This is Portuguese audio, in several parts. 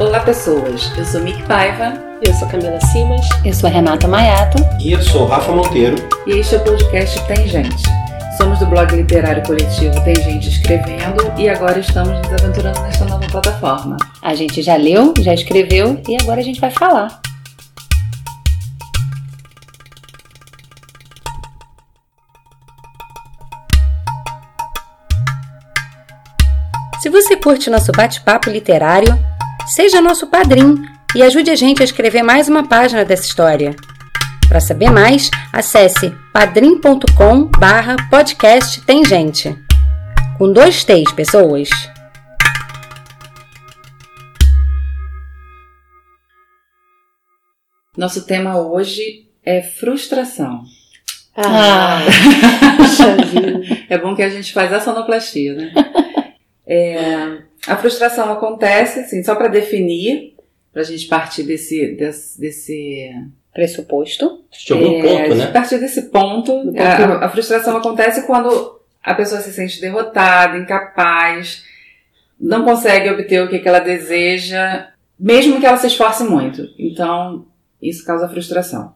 Olá, pessoas. Eu sou Mick Paiva. Eu sou Camila Simas. Eu sou Renata Maiato. E eu sou Rafa Monteiro. E este é o podcast Tem Gente. Somos do blog literário coletivo Tem Gente Escrevendo e agora estamos nos aventurando nesta nova plataforma. A gente já leu, já escreveu e agora a gente vai falar. Se você curte nosso bate-papo literário, seja nosso padrinho e ajude a gente a escrever mais uma página dessa história. Para saber mais, acesse padrim.com barra podcast tem gente. Com dois T's, pessoas. Nosso tema hoje é frustração. Ah, é bom que a gente faz a sonoplastia, né? É, a frustração acontece, assim, só para definir, para a gente partir desse, desse, desse pressuposto. De algum é, ponto, né? A partir desse ponto, ponto. A, a frustração acontece quando a pessoa se sente derrotada, incapaz, não consegue obter o que, que ela deseja, mesmo que ela se esforce muito. Então, isso causa frustração.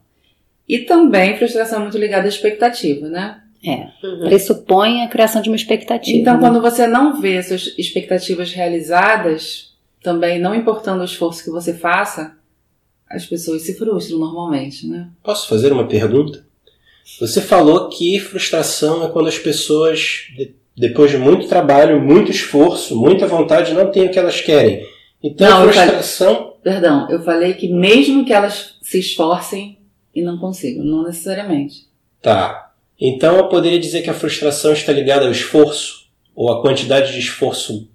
E também frustração muito ligada à expectativa, né? É, pressupõe a criação de uma expectativa. Então, né? quando você não vê suas expectativas realizadas, também não importando o esforço que você faça, as pessoas se frustram normalmente, né? Posso fazer uma pergunta? Você falou que frustração é quando as pessoas, de- depois de muito trabalho, muito esforço, muita vontade, não têm o que elas querem. Então, Não, a eu falei- frustração. Perdão, eu falei que mesmo que elas se esforcem e não consigam, não necessariamente. Tá. Então, eu poderia dizer que a frustração está ligada ao esforço, ou à quantidade de esforço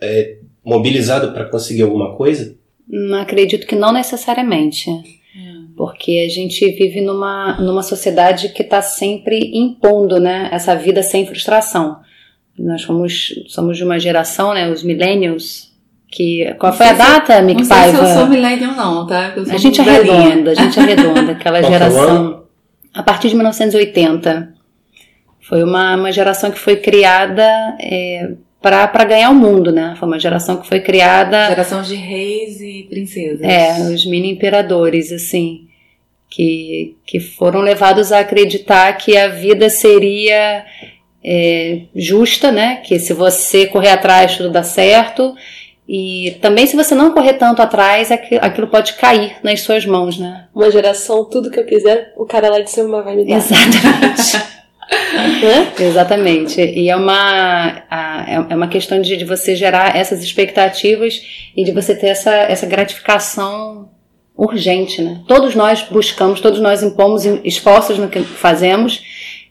é, mobilizado para conseguir alguma coisa? Não acredito que não necessariamente. Porque a gente vive numa, numa sociedade que está sempre impondo né, essa vida sem frustração. Nós somos, somos de uma geração, né, os millennials, que... Qual Não foi a data, Mick não sei se eu Paiva? sou millennial não, tá? Eu sou A gente arredonda, a gente arredonda aquela o geração. A partir de 1980. Foi uma, uma geração que foi criada é, para ganhar o mundo, né? Foi uma geração que foi criada. Geração de reis e princesas. É, os mini imperadores, assim, que, que foram levados a acreditar que a vida seria é, justa, né? Que se você correr atrás tudo dá certo. E também se você não correr tanto atrás, aqui- aquilo pode cair nas suas mãos, né? uma geração, tudo que eu quiser, o cara lá de cima vai me dar. Exatamente. Né? Exatamente. E é uma, é é uma questão de, de você gerar essas expectativas e de você ter essa, essa gratificação urgente, né? Todos nós buscamos, todos nós impomos esforços no que fazemos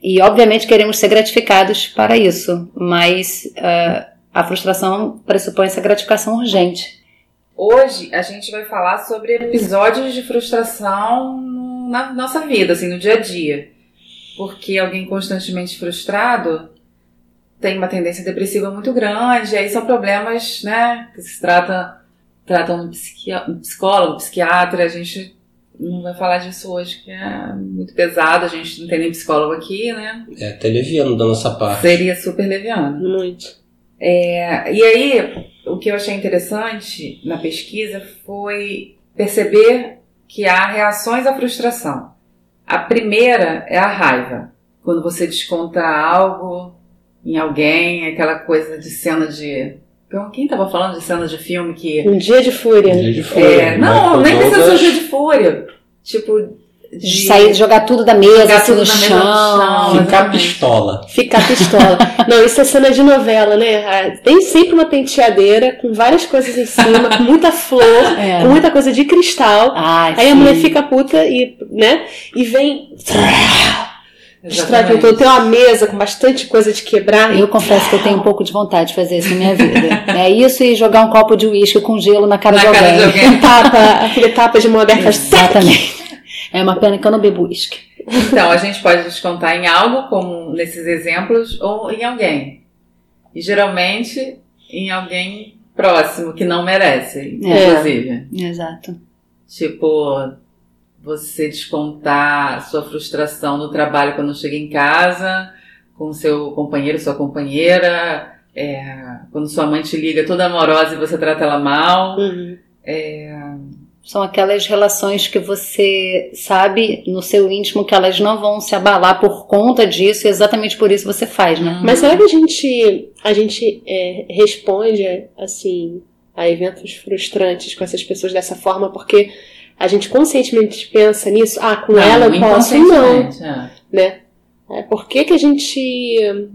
e, obviamente, queremos ser gratificados para isso, mas ah, a frustração pressupõe essa gratificação urgente. Hoje a gente vai falar sobre episódios de frustração no- na nossa vida, assim, no dia a dia. Porque alguém constantemente frustrado tem uma tendência depressiva muito grande, e aí são problemas, né, que se trata, tratam no psiqui- no psicólogo, psiquiatra, a gente não vai falar disso hoje, que é muito pesado, a gente não tem nem psicólogo aqui, né? É até leviano da nossa parte. Seria super leviano. Muito. É, e aí, o que eu achei interessante na pesquisa foi perceber que há reações à frustração. A primeira é a raiva. Quando você desconta algo em alguém, aquela coisa de cena de. Então, Quem estava falando de cena de filme que. Um dia de fúria. Dia de fúria. É, não, Michael nem precisa ser um dia de fúria. Tipo. De Sair, jogar tudo da mesa, Jogar assim, tudo no chão. Ficar pistola. Ficar pistola. Não, isso é cena de novela, né? Ah, Tem sempre uma penteadeira com várias coisas em cima, com muita flor, É. com muita coisa de cristal. Ai, Aí a sim. mulher fica puta e, né? E vem. Destrói tudo. Tem uma mesa com bastante coisa de quebrar. Eu confesso que eu tenho um pouco de vontade de fazer isso na minha vida. É isso e jogar um copo de uísque com gelo na cara, Na de, cara alguém. de alguém. Tapa, aquele tapa de mão aberta. Exatamente. É uma pena que eu não bebo uísque. Então, a gente pode descontar em algo, como nesses exemplos, ou em alguém. E geralmente em alguém próximo, que não merece, É. inclusive. Exato. Tipo, você descontar sua frustração no trabalho quando chega em casa, com seu companheiro, sua companheira, é, quando sua mãe te liga toda amorosa e você trata ela mal. Uhum. São aquelas relações que você sabe no seu íntimo que elas não vão se abalar por conta disso e exatamente por isso você faz, né? Mas será que a gente, a gente é, responde assim a eventos frustrantes com essas pessoas dessa forma porque a gente conscientemente pensa nisso? Ah, com Não, ela eu posso não, é. né? É, por que, que a gente.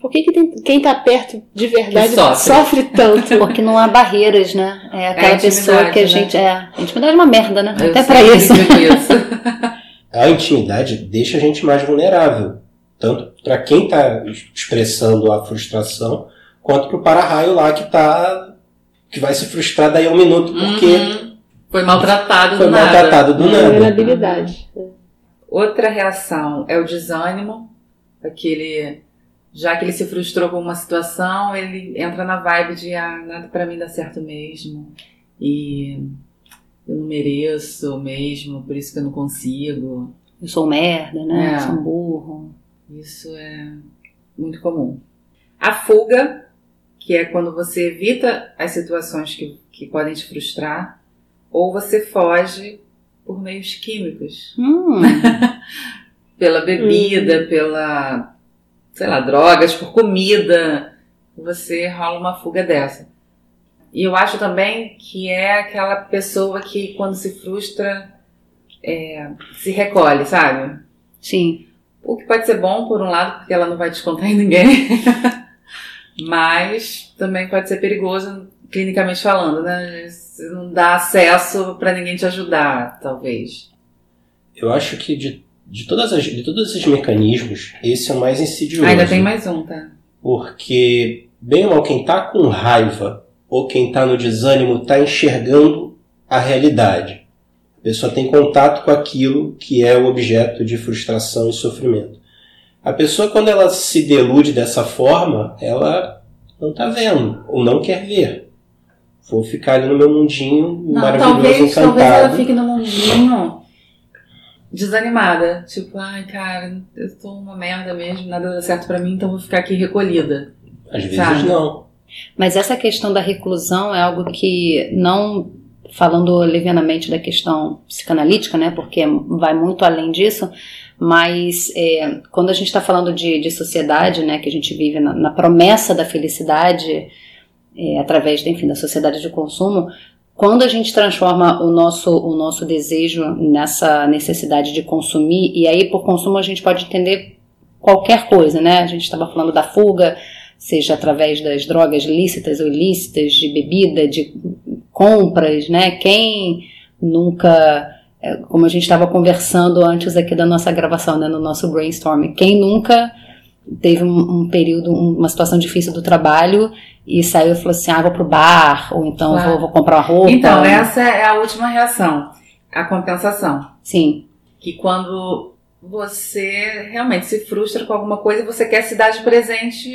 Por que, que tem- quem tá perto de verdade sofre. sofre tanto? Porque não há barreiras, né? É aquela É a pessoa que a intimidade, gente. É, a intimidade é uma merda, né? Eu Até pra isso. isso. A intimidade deixa a gente mais vulnerável, tanto para quem está expressando a frustração, quanto para o para-raio lá que tá que vai se frustrar daí a um minuto porque Uhum. Foi maltratado foi do nada. maltratado do nada. Vulnerabilidade. Outra reação é o desânimo, aquele já que ele se frustrou com uma situação, ele entra na vibe de ah, nada pra mim dá certo mesmo e eu não mereço mesmo, por isso que eu não consigo. Eu sou merda, né? É. Eu sou um burro. Isso é muito comum. A fuga, que é quando você evita as situações que, que podem te frustrar, ou você foge por meios químicos. Hum, pela bebida, pela, sei lá, drogas, por comida, você rola uma fuga dessa. E eu acho também que é aquela pessoa que quando se frustra é, se recolhe, sabe? sim. O que pode ser bom por um lado, porque ela não vai descontar em ninguém, mas também pode ser perigoso clinicamente falando, né? Você não dá acesso para ninguém te ajudar, talvez. Eu acho que de, de, todas as, de todos esses mecanismos, esse é o mais insidioso. Ainda tem mais um, tá? Porque, bem ou mal, quem tá com raiva ou quem tá no desânimo tá enxergando a realidade. A pessoa tem contato com aquilo que é o objeto de frustração e sofrimento. A pessoa, quando ela se delude dessa forma, ela não tá vendo ou não quer ver. Vou ficar ali no meu mundinho Não, maravilhoso, talvez, talvez encantado. ela fique no mundinho desanimada. Tipo, ai, cara, eu tô uma merda mesmo, nada dá certo pra mim, então vou ficar aqui recolhida. Às vezes Sabe? não. Mas essa questão da reclusão é algo que não falando levianamente da questão psicanalítica, né? Porque vai muito além disso. Mas é, quando a gente está falando de, de sociedade, né, que a gente vive na, na promessa da felicidade é, através, enfim, da sociedade de consumo, quando a gente transforma o nosso, o nosso desejo nessa necessidade de consumir, e aí por consumo a gente pode entender qualquer coisa, né? A gente estava falando da fuga, seja através das drogas lícitas ou ilícitas, de bebida, de compras, né? Quem nunca, é, como a gente estava conversando antes aqui da nossa gravação, né, no nosso brainstorming, quem nunca teve um, um período, um- uma situação difícil do trabalho e saiu e falou assim, ah, vou pro bar, ou então Claro. vou, vou comprar uma roupa. Então, essa é a última reação, a compensação. Sim, Que quando você realmente se frustra com alguma coisa, você quer se dar de presente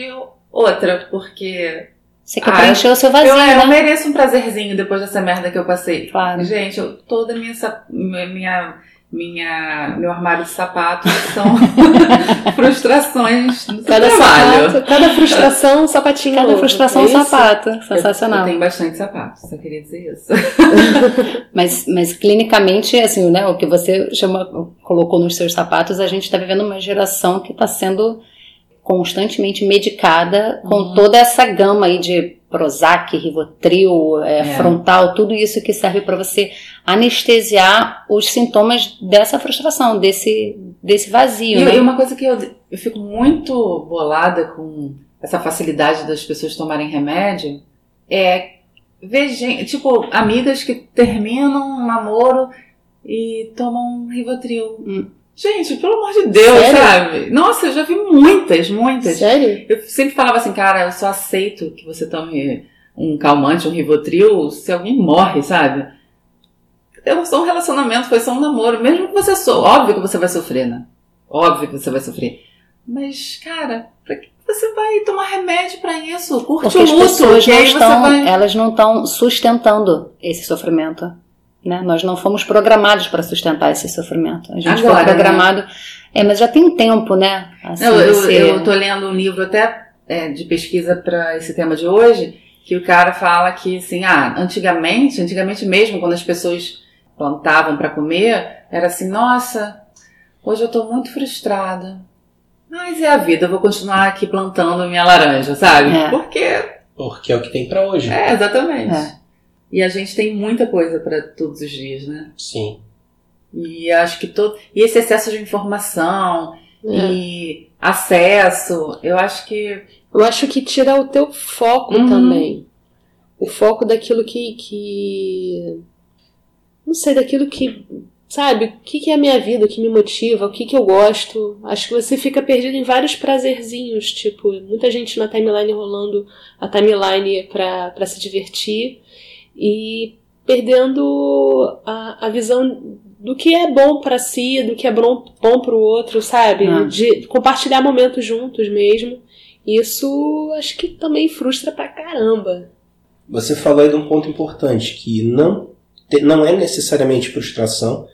outra, porque você quer Ah, preencher o seu vazio, eu, eu né? mereço um prazerzinho depois dessa merda que eu passei. Claro. Gente, eu, toda minha, sa- minha, minha, meu armário de sapatos são frustrações do Cada trabalho. sapato, cada frustração, um sapatinho Cada novo. frustração um sapato. Eu, Sensacional. eu tenho bastante sapatos, só queria dizer isso. Mas, mas clinicamente, assim, né, o que você chama, colocou nos seus sapatos, a gente está vivendo uma geração que está sendo constantemente medicada com Uhum. toda essa gama aí de Prozac, Rivotril, é, É. frontal, tudo isso que serve para você anestesiar os sintomas dessa frustração, desse, desse vazio. E, né? e uma coisa que eu, eu fico muito bolada com essa facilidade das pessoas tomarem remédio é ver gente, tipo, amigas que terminam um namoro e tomam Rivotril. Hum. Gente, pelo amor de Deus, Sério? sabe? Nossa, eu já vi muitas, muitas. Sério? Eu sempre falava assim, cara, eu só aceito que você tome um calmante, um Rivotril, se alguém morre, sabe? Eu não sou um relacionamento, foi só um namoro. Mesmo que você sou, óbvio que você vai sofrer, né? Óbvio que você vai sofrer. Mas, cara, pra que você vai tomar remédio pra isso? Curte Porque o as luto, pessoas que não estão, vai... elas não estão sustentando esse sofrimento. Né? Nós não fomos programados para sustentar esse sofrimento. A gente Agora, foi programado. É, mas já tem tempo, né? Assim, Não, eu, você- eu tô lendo um livro até é, de pesquisa para esse tema de hoje, que o cara fala que, assim, ah, antigamente, antigamente mesmo, quando as pessoas plantavam para comer, era assim, nossa, hoje eu tô muito frustrada. Mas é a vida, eu vou continuar aqui plantando minha laranja, sabe? É. Porque. Porque é o que tem pra hoje. É, exatamente. É. E a gente tem muita coisa para todos os dias, né? Sim. E acho que todo. E esse excesso de informação É. e acesso, eu acho que. Eu acho que tira o teu foco Uhum. também. O foco daquilo que, que. Não sei, daquilo que. Sabe? O que, que é a minha vida, o que me motiva, o que, que eu gosto. Acho que você fica perdido em vários prazerzinhos. Tipo, muita gente na timeline rolando a timeline pra, pra se divertir e perdendo a, a visão do que é bom pra si, do que é bom, bom pro outro, sabe? Ah. De compartilhar momentos juntos mesmo. Isso acho que também frustra pra caramba. Você falou aí de um ponto importante, que não, te- não é necessariamente frustração,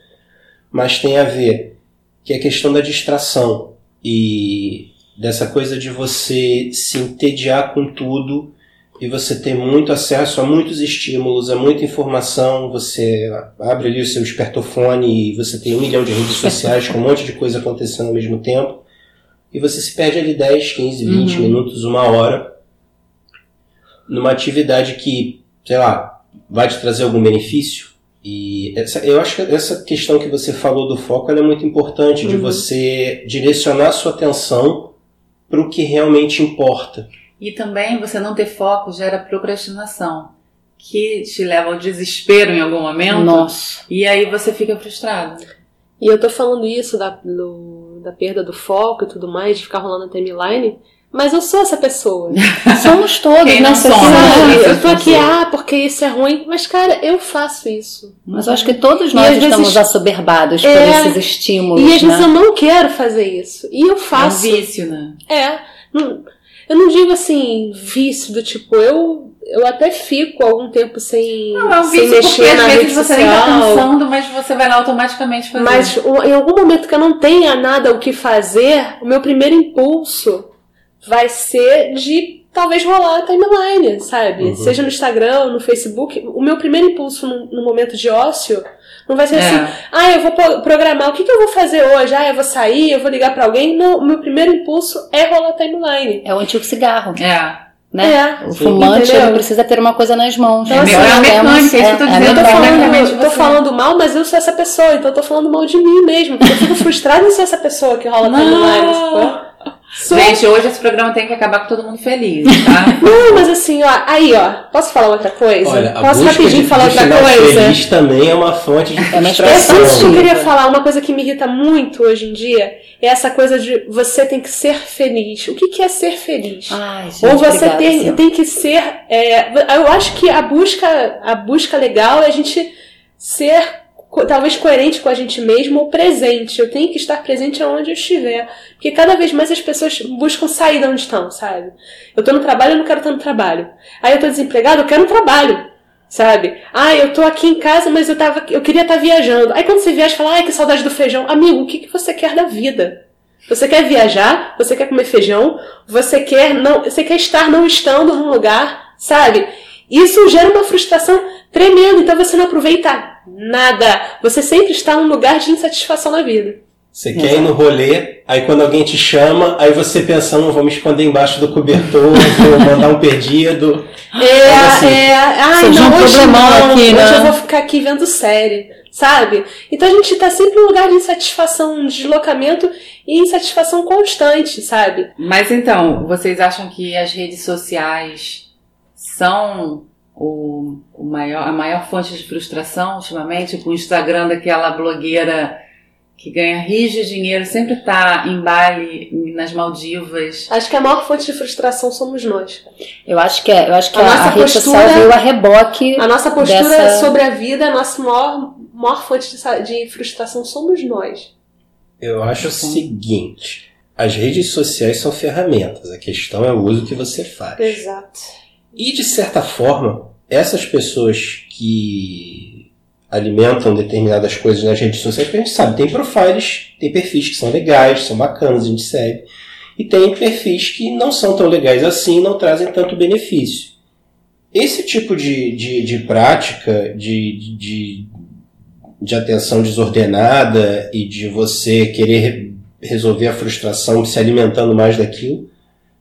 mas tem a ver que é a questão da distração e dessa coisa de você se entediar com tudo e você ter muito acesso a muitos estímulos, a muita informação, você abre ali o seu espertofone e você tem um milhão de redes sociais com um monte de coisa acontecendo ao mesmo tempo e você se perde ali 10, 15, 20 Uhum. minutos, uma hora numa atividade que, sei lá, vai te trazer algum benefício. E essa, eu acho que essa questão que você falou do foco é muito importante, de Uhum. você direcionar sua atenção para o que realmente importa. E também você não ter foco gera procrastinação, que te leva ao desespero em algum momento. Nossa. E aí você fica frustrado. E eu tô falando isso da, do- da perda do foco e tudo mais, de ficar rolando a timeline, mas eu sou essa pessoa. Somos todos, Quem né? Isso, eu tô aqui, ah, porque isso é ruim, mas cara, eu faço isso. Mas eu acho que todos E nós vezes- estamos assoberbados por É. esses estímulos, E às vezes né? eu não quero fazer isso. E eu É um faço. vício, né? É. não- eu não digo assim, vício do tipo, eu, eu até fico algum tempo sem, Não, é um sem vício porque mexer às na vezes rede você nem tá social. pensando, mas você vai lá automaticamente fazer. Mas em algum momento que eu não tenha nada o que fazer, o meu primeiro impulso vai ser de talvez rolar a timeline, sabe? Uhum. Seja no Instagram, no Facebook. O meu primeiro impulso no, no momento de ócio não vai ser É. assim, ah, eu vou pro- programar, o que, que eu vou fazer hoje? Ah, eu vou sair, eu vou ligar pra alguém. Não, o meu primeiro impulso é rolar timeline. É o antigo cigarro, É. né? É. O fumante ele precisa ter uma coisa nas mãos. Então, assim, é a mecânica, temos- é isso que eu tô é dizendo, Eu tô mecânica. falando, Exatamente, eu tô você. falando mal, mas eu sou essa pessoa, então eu tô falando mal de mim mesmo. Porque eu fico frustrada em ser essa pessoa que rola Não. timeline. Sou Gente, hoje esse programa tem que acabar com todo mundo feliz, tá? Não, mas assim, ó, aí, ó, posso falar outra coisa? Olha, posso rapidinho de, falar de outra coisa? feliz também é uma fonte de É uma É isso que eu queria falar. Uma coisa que me irrita muito hoje em dia é essa coisa de você tem que ser feliz. O que, que é ser feliz? Ai, gente, Ou você obrigada, tem, tem que ser. é, eu acho que a busca, a busca legal é a gente ser talvez coerente com a gente mesmo ou presente. Eu tenho que estar presente aonde eu estiver. Porque cada vez mais as pessoas buscam sair de onde estão, sabe? Eu tô no trabalho, eu não quero estar no trabalho. Aí eu tô desempregado, eu quero um trabalho. Sabe? Ah, eu tô aqui em casa, mas eu, tava, eu queria estar viajando. Aí quando você viaja, fala, ai, que saudade do feijão. Amigo, o que, que você quer da vida? Você quer viajar? Você quer comer feijão? Você quer não, você quer estar não estando num lugar, sabe? Isso gera uma frustração tremenda, então você não aproveita nada. Você sempre está num lugar de insatisfação na vida. Você quer ir no rolê, aí quando alguém te chama, aí você pensa, não, vou me esconder embaixo do cobertor, vou mandar um perdido. É, assim, é, ai, surgiu não, um hoje não, aqui, hoje né? eu vou ficar aqui vendo série, sabe? Então a gente tá sempre num lugar de insatisfação, de deslocamento e insatisfação constante, sabe? Mas então, vocês acham que as redes sociais são o, o maior, a maior fonte de frustração ultimamente? Com o Instagram daquela blogueira que ganha rios de dinheiro, sempre tá em Bali, nas Maldivas. Acho que a maior fonte de frustração somos nós. Eu acho que, é- eu acho que A a, nossa a rede postura- social veio a reboque. A nossa postura Dessa- sobre a vida, a nossa maior, maior fonte de, de frustração somos nós. Eu acho o seguinte, as redes sociais são ferramentas, a questão é o uso que você faz. Exato. E de certa forma, essas pessoas que alimentam determinadas coisas nas redes sociais, a gente sabe, tem profiles, tem perfis que são legais, são bacanas, a gente segue. E tem perfis que não são tão legais assim, não trazem tanto benefício. esse tipo de, de, de prática de, de, de atenção desordenada e de você querer resolver a frustração se alimentando mais daquilo,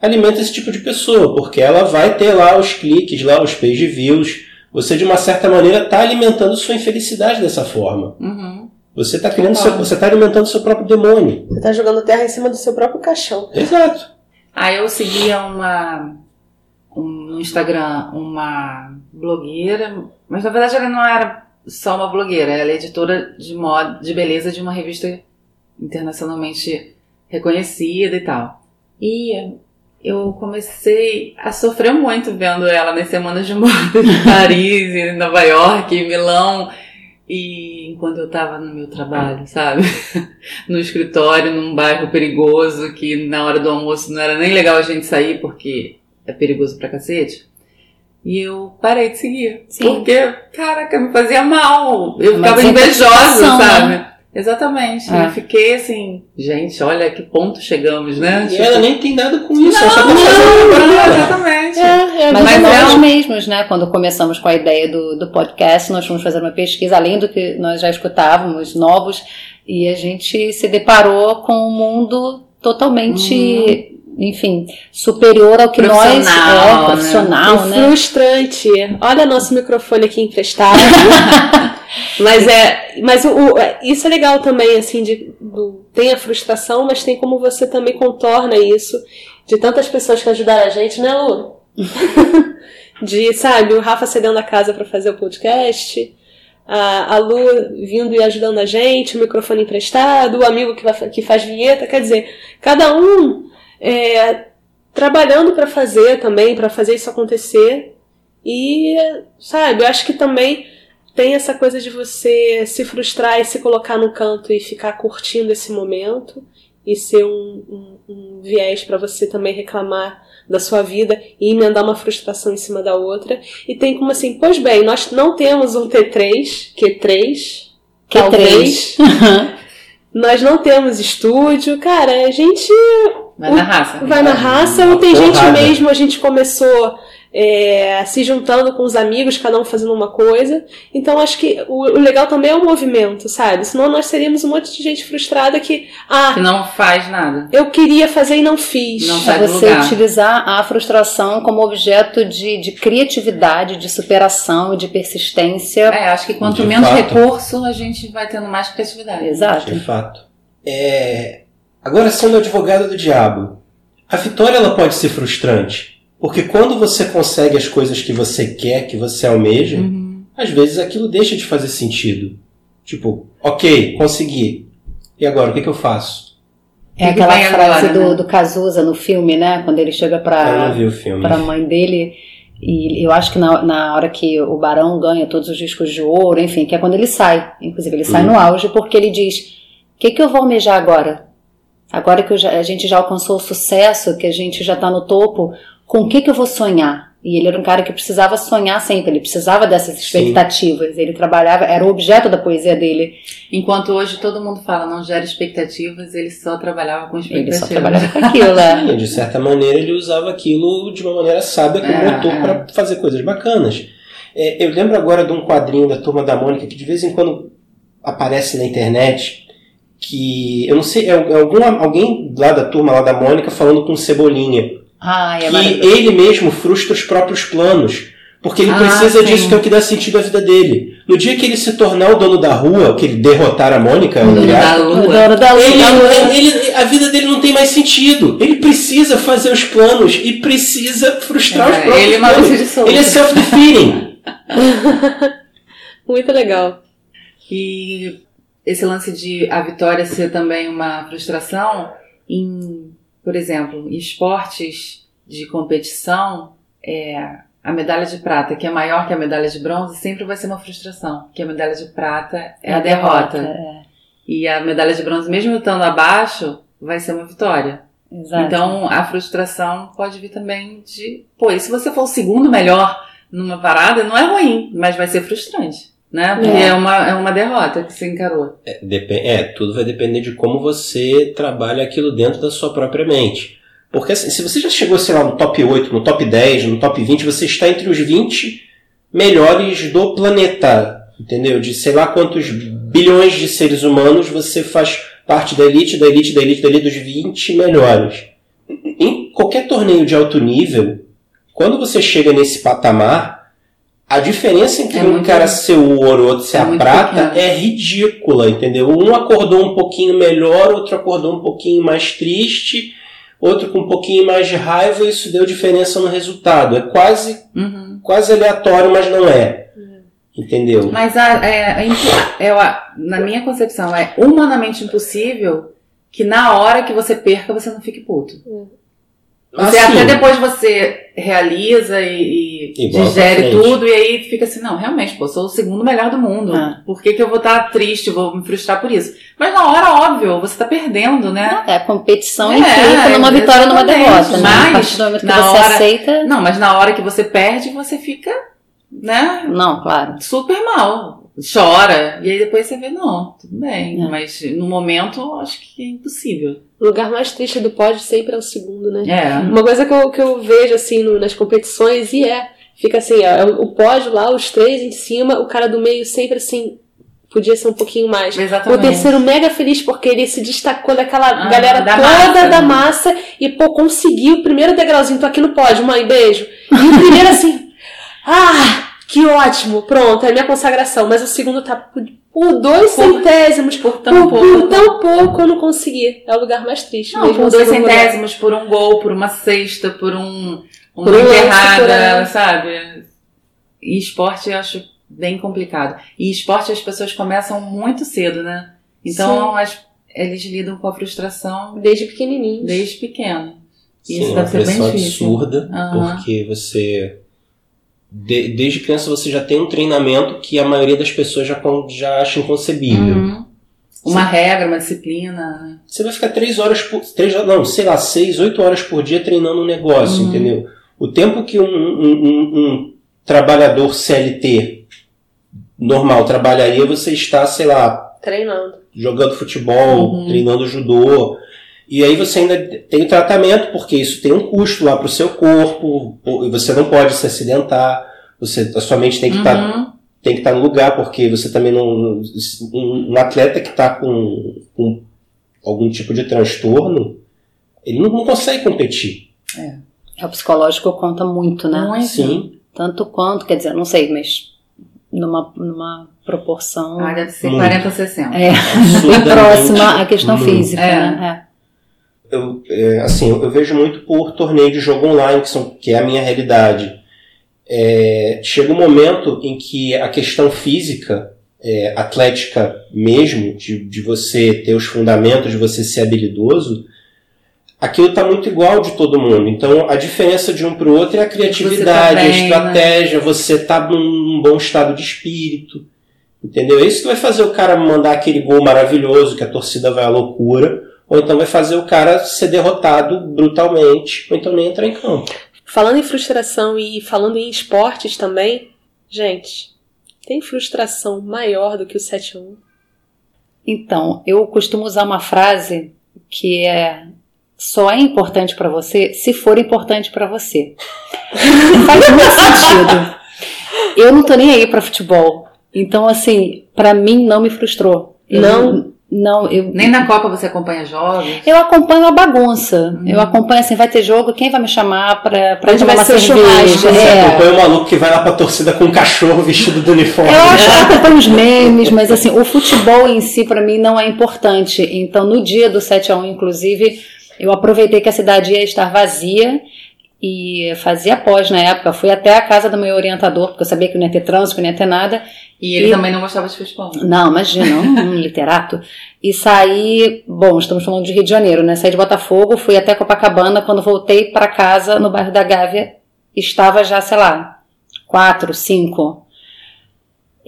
alimenta esse tipo de pessoa, porque ela vai ter lá os cliques, lá os page views. Você, de uma certa maneira, está alimentando sua infelicidade dessa forma. Uhum. Você está criando seu, você tá alimentando seu próprio demônio. Você tá jogando terra em cima do seu próprio caixão. Exato. Aí eu seguia uma um, no Instagram uma blogueira, mas na verdade ela não era só uma blogueira, ela é editora de moda, de beleza de uma revista internacionalmente reconhecida e tal. E eu comecei a sofrer muito vendo ela nas semanas de moda de Paris, e Nova York, e Milão, e enquanto eu tava no meu trabalho, sabe? no escritório, num bairro perigoso, que na hora do almoço não era nem legal a gente sair porque é perigoso pra cacete. E eu parei de seguir. Sim. Porque, caraca, me fazia mal. Eu Uma ficava invejosa, desintoxicação, sabe? Exatamente. É. Eu fiquei assim, gente, olha que ponto chegamos, né? E Tipo, ela nem tem nada com isso, ela não, só tá não, pra ela. exatamente. É, é Mas, Mas nós é mesmos, né, quando começamos com a ideia do, do podcast, nós fomos fazer uma pesquisa, além do que nós já escutávamos, novos, e a gente se deparou com um mundo totalmente, enfim, superior ao que nós Profissional, é, né? profissional, E né? frustrante. Olha nosso microfone aqui emprestado. mas é, mas o, o- é, isso é legal também, assim, de, do- tem a frustração, mas tem como você também contorna isso de tantas pessoas que ajudaram a gente, né, Lu? de, sabe, o Rafa cedendo a casa para fazer o podcast. A, a Lu vindo e ajudando a gente, o microfone emprestado, o amigo que, vai, que faz vinheta, quer dizer, cada um é, trabalhando para fazer também, para fazer isso acontecer. E, sabe, eu acho que também tem essa coisa de você se frustrar e se colocar no canto e ficar curtindo esse momento e ser um, um, um viés para você também reclamar da sua vida e emendar uma frustração em cima da outra. E tem como assim, pois bem, nós não temos um T3, Q3, Que talvez. três. Nós não temos estúdio, cara, a gente Vai na raça. vai na raça ou tem Porrada. gente mesmo, a gente começou é, se juntando com os amigos, cada um fazendo uma coisa. Então acho que o, o legal também é o movimento, sabe? Senão nós seríamos um monte de gente frustrada que, Que ah, não faz nada. eu queria fazer e não fiz. Não sai É do você lugar. utilizar a frustração como objeto de, de criatividade, de superação e de persistência. É, acho que quanto De menos fato. recurso, a gente vai tendo mais criatividade. Exato. De fato. É... Agora, sendo advogado do diabo, a vitória ela pode ser frustrante. Porque quando você consegue as coisas que você quer, que você almeja, Uhum. às vezes aquilo deixa de fazer sentido. Tipo, ok, consegui. E agora, o que, que eu faço? É Que que aquela frase agora, do, né? do Cazuza no filme, né? Quando ele chega pra, pra mãe dele. E eu acho que na, na hora que o Barão ganha todos os discos de ouro, enfim, que é quando ele sai. Inclusive, ele sai Uhum. no auge porque ele diz: O que, que eu vou almejar agora? Agora que eu já- a gente já alcançou o sucesso, que a gente já tá no topo, com o que, que eu vou sonhar? E ele era um cara que precisava sonhar sempre, ele precisava dessas expectativas. Ele trabalhava, era o objeto da poesia dele. Enquanto hoje todo mundo fala não gera expectativas, ele só trabalhava com Ele expectativas. só trabalhava com aquilo, né? Sim, de certa maneira ele usava aquilo de uma maneira sábia como É, motor é. para fazer coisas bacanas. É, eu lembro agora de um quadrinho da Turma da Mônica que de vez em quando aparece na internet que eu não sei é, é algum, alguém lá da turma lá da Mônica falando com Cebolinha Ai, é que ele mesmo frustra os próprios planos porque ele Ah, precisa sim. disso que é o que dá sentido à vida dele. No dia que ele se tornar o dono da rua, que ele derrotar a Mônica, Dono da lua. dono da lua. ele, ele- a vida dele não tem mais sentido. Ele precisa fazer os planos e precisa frustrar os É, próprios ele é planos. Ele é self-defeating. Muito legal. E esse lance de a vitória ser também uma frustração, em, por exemplo, em esportes de competição, é, a medalha de prata, que é maior que a medalha de bronze, sempre vai ser uma frustração, que a medalha de prata é, a derrota. é. E a medalha de bronze, mesmo estando abaixo, vai ser uma vitória. Exato. Então a frustração pode vir também de. Pô, e se você for o segundo melhor numa parada, não é ruim, mas vai ser frustrante. Né? Porque É. é, uma, é uma derrota que você encarou. É, depe- é, tudo vai depender de como você trabalha aquilo dentro da sua própria mente. Porque assim, se você já chegou, sei lá, no top 8, no top 10, no top 20, você está entre os 20 melhores do planeta. Entendeu? De sei lá quantos bilhões de seres humanos você faz parte da elite, da elite, da elite, da elite dos 20 melhores. Em qualquer torneio de alto nível, quando você chega nesse patamar, a diferença entre É um muito- cara ser o ouro, outro ser é a prata, pequena. é ridícula, entendeu? Um acordou um pouquinho melhor, outro acordou um pouquinho mais triste, outro com um pouquinho mais de raiva, e isso deu diferença no resultado. É quase, Uhum. quase aleatório, mas não é. Entendeu? Mas a- é, é é na minha concepção, é humanamente impossível que na hora que você perca, você não fique puto. Você Assim, até depois você realiza e, e E digere tudo, e aí fica assim, não, realmente, pô, sou o segundo melhor do mundo. Ah. Por que, que eu vou estar triste, vou me frustrar por isso? Mas na hora, óbvio, você tá perdendo, né? É, a competição É, implica numa vitória ou numa derrota. Né? Mas, na você hora- aceita. Não, mas na hora que você perde, você fica, né, Não, claro. super mal. Chora. E aí depois você vê, não, tudo bem. É. Mas no momento, eu acho que é impossível. O lugar mais triste do pódio sempre é o segundo, né? É. Uma coisa que eu, que eu vejo assim no- nas competições e é, fica assim, ó, o pódio lá, os três em cima, o cara do meio sempre assim, podia ser um pouquinho mais. O Exatamente. terceiro mega feliz porque ele se destacou daquela Ah, galera da toda massa, da né? massa e, pô, conseguiu o primeiro degrauzinho, tô aqui no pódio, mãe, beijo. E o primeiro assim, ah, que ótimo, pronto, é a minha consagração. Mas o segundo tá por, por dois Por- centésimos, por por, tão por pouco. tão pouco eu não consegui. É o lugar mais triste. Não, mesmo por dois segundo lugar. centésimos, por um gol, por uma cesta, por um uma Por um lance, enterrada, por sabe? E esporte eu acho bem complicado. E esporte as pessoas começam muito cedo, né? Então as- eles lidam com a frustração Desde pequenininho. desde pequeno. E Sim, isso é uma deve ser bem difícil. absurda, Aham. porque você. De- desde criança você já tem um treinamento que a maioria das pessoas já, já acha inconcebível. Uhum. Uma regra, uma disciplina. Você vai ficar três horas por. Três, não, sei lá, seis, oito horas por dia treinando um negócio, Uhum. entendeu? O tempo que um, um- um- um trabalhador CLT normal trabalharia, você está, sei lá, Treinando. jogando futebol, Uhum. treinando judô. E aí você ainda tem o tratamento, porque isso tem um custo lá para o seu corpo, e você não pode se acidentar, você, a sua mente tem que estar Uhum. tem que estar no lugar, porque você também não. Um, um atleta que está com, com algum tipo de transtorno, ele não, não consegue competir. É, o psicológico conta muito, né? Muito. Sim. Tanto quanto, quer dizer, não sei, mas numa, numa proporção Ah, deve ser Muito. 40 a 60. é, próxima à questão muito. física, É. né? Eu, é, assim, eu vejo muito por torneio de jogo online, que, são, que é a minha realidade. É, chega um momento em que a questão física, é, atlética mesmo, de, de você ter os fundamentos, de você ser habilidoso, aquilo está muito igual de todo mundo. Então a diferença de um para o outro é a criatividade, tá a bem, né? estratégia, você tá num bom estado de espírito. Entendeu? É isso que vai fazer o cara mandar aquele gol maravilhoso, que a torcida vai à loucura, ou então vai fazer o cara ser derrotado brutalmente, ou então nem entrar em campo. Falando em frustração e falando em esportes também, gente, tem frustração maior do que o 7 a 1? Então, eu costumo usar uma frase que é só é importante pra você se for importante pra você. Faz muito sentido. Eu não tô nem aí pra futebol. Então, assim, pra mim não me frustrou. Eu Não? Não, eu Nem na Copa você acompanha jogos. eu acompanho a bagunça. Eu acompanho assim, vai ter jogo, quem vai me chamar pra, pra Onde tomar vai ser cerveja? churrasco, Você É. acompanha o maluco que vai lá pra torcida com um cachorro vestido do uniforme. Eu acho que eu acompanho os memes, mas assim, o futebol em si pra mim não é importante. Então, no dia do 7 a 1 inclusive, eu aproveitei que a cidade ia estar vazia e fazia pós na época. Fui até a casa do meu orientador, porque eu sabia que não ia ter trânsito, que não ia ter nada. E ele E- também não gostava de futebol. Não, imagina, um, literato. E saí, bom, estamos falando de Rio de Janeiro, né? Saí de Botafogo, fui até Copacabana. Quando voltei para casa, no bairro da Gávea, estava já, sei lá, quatro, cinco.